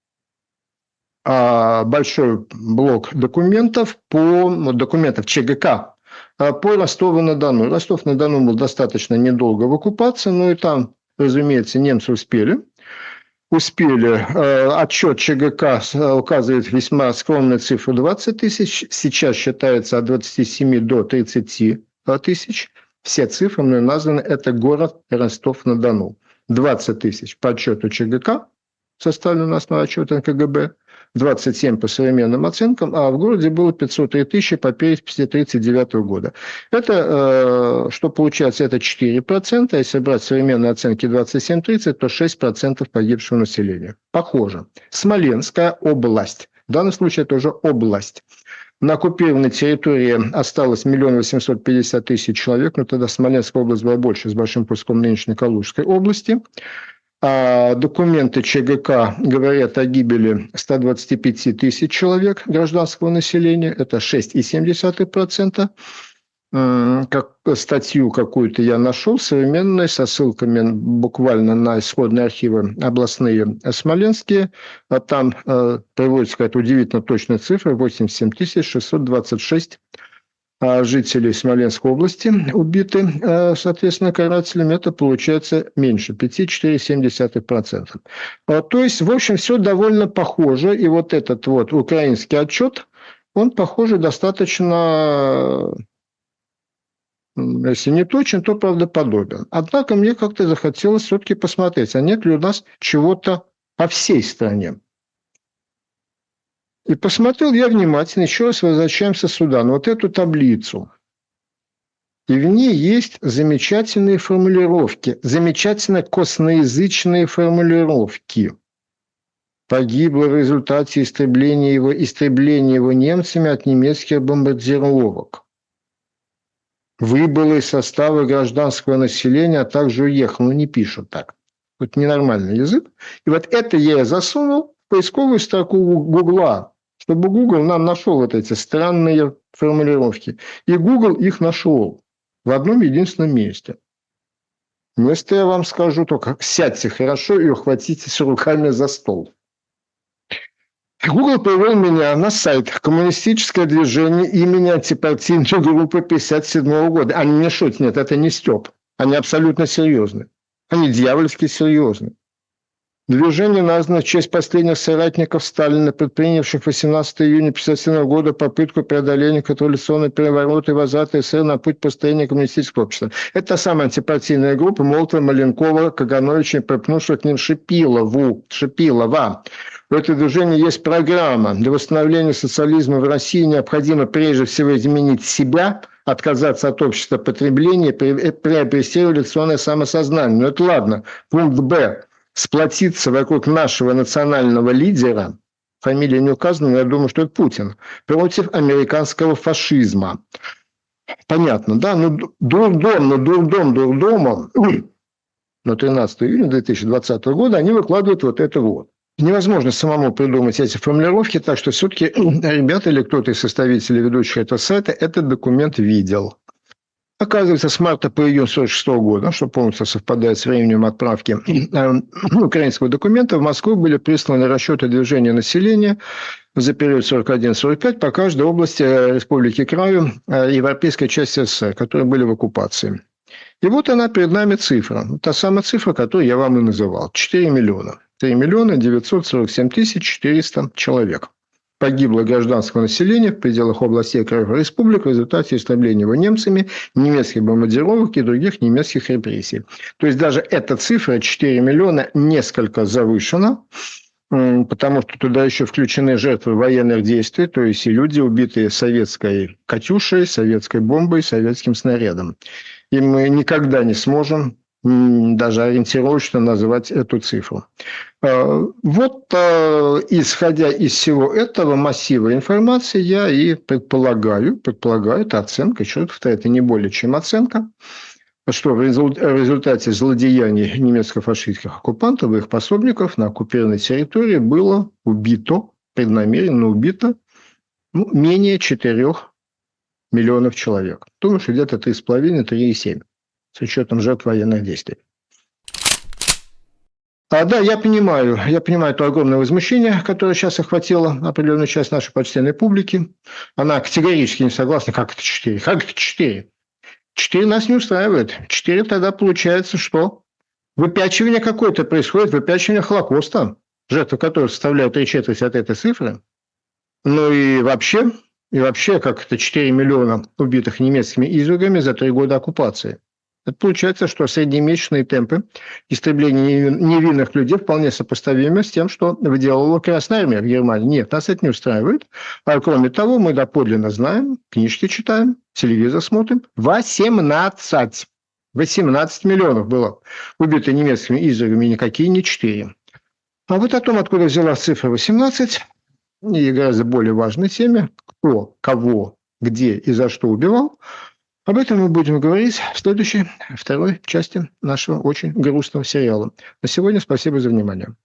а, большой блок документов по документов ЧГК а, по Ростову-на-Дону. Ростов-на-Дону был достаточно недолго в оккупации, но и там, разумеется, немцы успели. Успели. А, отчет ЧГК указывает весьма скромную цифру 20 тысяч. Сейчас считается от 27 до 30 тысяч. Все цифры мной названы. Это город Ростов-на-Дону. 20 тысяч по отчету ЧГК, составлен на основе отчета НКГБ, 27 по современным оценкам, а в городе было 503 тысячи по переписи 1939 года. Это, э, что получается, это 4%, а если брать современные оценки 27-30, то 6% погибшего населения. Похоже. Смоленская область. В данном случае это уже область. На оккупированной территории осталось миллион восемьсот пятьдесят тысяч человек, но тогда Смоленская область была больше, с большим куском нынешней Калужской области. А документы ЧГК говорят о гибели 125 тысяч человек гражданского населения, это 6,7%. Как статью какую-то я нашел современную со ссылками буквально на исходные архивы областные смоленские. А там э, приводится какая-то удивительно точная цифра – 87 626 а жителей Смоленской области убиты, э, соответственно, карателями, это получается меньше, 5,4%. А, то есть, в общем, все довольно похоже. И вот этот вот украинский отчет, он, похоже, достаточно, если не точен, то правдоподобен. Однако мне как-то захотелось все-таки посмотреть, а нет ли у нас чего-то по всей стране. И посмотрел я внимательно, еще раз возвращаемся сюда, на вот эту таблицу. И в ней есть замечательные формулировки, замечательно косноязычные формулировки. Погибло в результате истребления его, истребления его немцами от немецких бомбардировок. Выбыло из состава гражданского населения, а также уехал. Ну, не пишут так. Вот ненормальный язык. И вот это я засунул в поисковую строку Гугла чтобы Google нам нашел вот эти странные формулировки. И Google их нашел в одном единственном месте. Место я вам скажу только, сядьте хорошо и ухватитесь руками за стол. Google привел меня на сайт «Коммунистическое движение имени антипартийной группы 57 года». Они не шутят, нет, это не Степ. Они абсолютно серьезны. Они дьявольски серьезны. Движение названо в честь последних соратников Сталина, предпринявших 18 июня 1957 года попытку преодоления катализационного переворота и возврата СССР на путь построения коммунистического общества. Это самая антипартийная группа Молотова, Маленкова, Кагановича и припнувшего к ним Шипилову, Шипилова. У этого движения есть программа. Для восстановления социализма в России необходимо прежде всего изменить себя, отказаться от общества потребления, приобрести революционное самосознание. Но это ладно. Пункт Б сплотиться вокруг нашего национального лидера, фамилия не указана, но я думаю, что это Путин, против американского фашизма. Понятно, да? Ну, дурдом, ну, дурдом, дурдомом, но 13 июня 2020 года они выкладывают вот это вот. Невозможно самому придумать эти формулировки, так что все-таки ребята или кто-то из составителей ведущих этого сайта этот документ видел. Оказывается, с марта по июнь 1946 года, что полностью совпадает с временем отправки э, украинского документа, в Москву были присланы расчеты движения населения за период 41-45 по каждой области э, Республики Краю э, европейской части СССР, которые были в оккупации. И вот она перед нами цифра. Та самая цифра, которую я вам и называл. 4 миллиона. 3 миллиона 947 тысяч 400 человек погибло гражданского населения в пределах областей Краев Республик в результате истребления его немцами, немецких бомбардировок и других немецких репрессий. То есть даже эта цифра 4 миллиона несколько завышена, потому что туда еще включены жертвы военных действий, то есть и люди, убитые советской «Катюшей», советской бомбой, советским снарядом. И мы никогда не сможем даже ориентировочно назвать эту цифру. А, вот а, исходя из всего этого массива информации, я и предполагаю, предполагаю, это оценка, еще раз это не более чем оценка, что в результате злодеяний немецко-фашистских оккупантов и их пособников на оккупированной территории было убито, преднамеренно убито ну, менее 4 миллионов человек. Думаю, что где-то 3,5-3,7 с учетом жертв военных действий. А, да, я понимаю, я понимаю то огромное возмущение, которое сейчас охватило определенную часть нашей почтенной публики. Она категорически не согласна, как это четыре, как это четыре. Четыре нас не устраивает. Четыре тогда получается что? Выпячивание какое-то происходит, выпячивание Холокоста, жертвы которого составляют три четверти от этой цифры. Ну и вообще, и вообще, как это 4 миллиона убитых немецкими извергами за три года оккупации – это получается, что среднемесячные темпы истребления невинных людей вполне сопоставимы с тем, что выделывала Красная Армия в Германии. Нет, нас это не устраивает. А кроме того, мы доподлинно знаем, книжки читаем, телевизор смотрим. 18. 18 миллионов было убито немецкими извергами, никакие не 4. А вот о том, откуда взялась цифра 18, и гораздо более важной теме, кто, кого, где и за что убивал, об этом мы будем говорить в следующей, второй части нашего очень грустного сериала. На сегодня спасибо за внимание.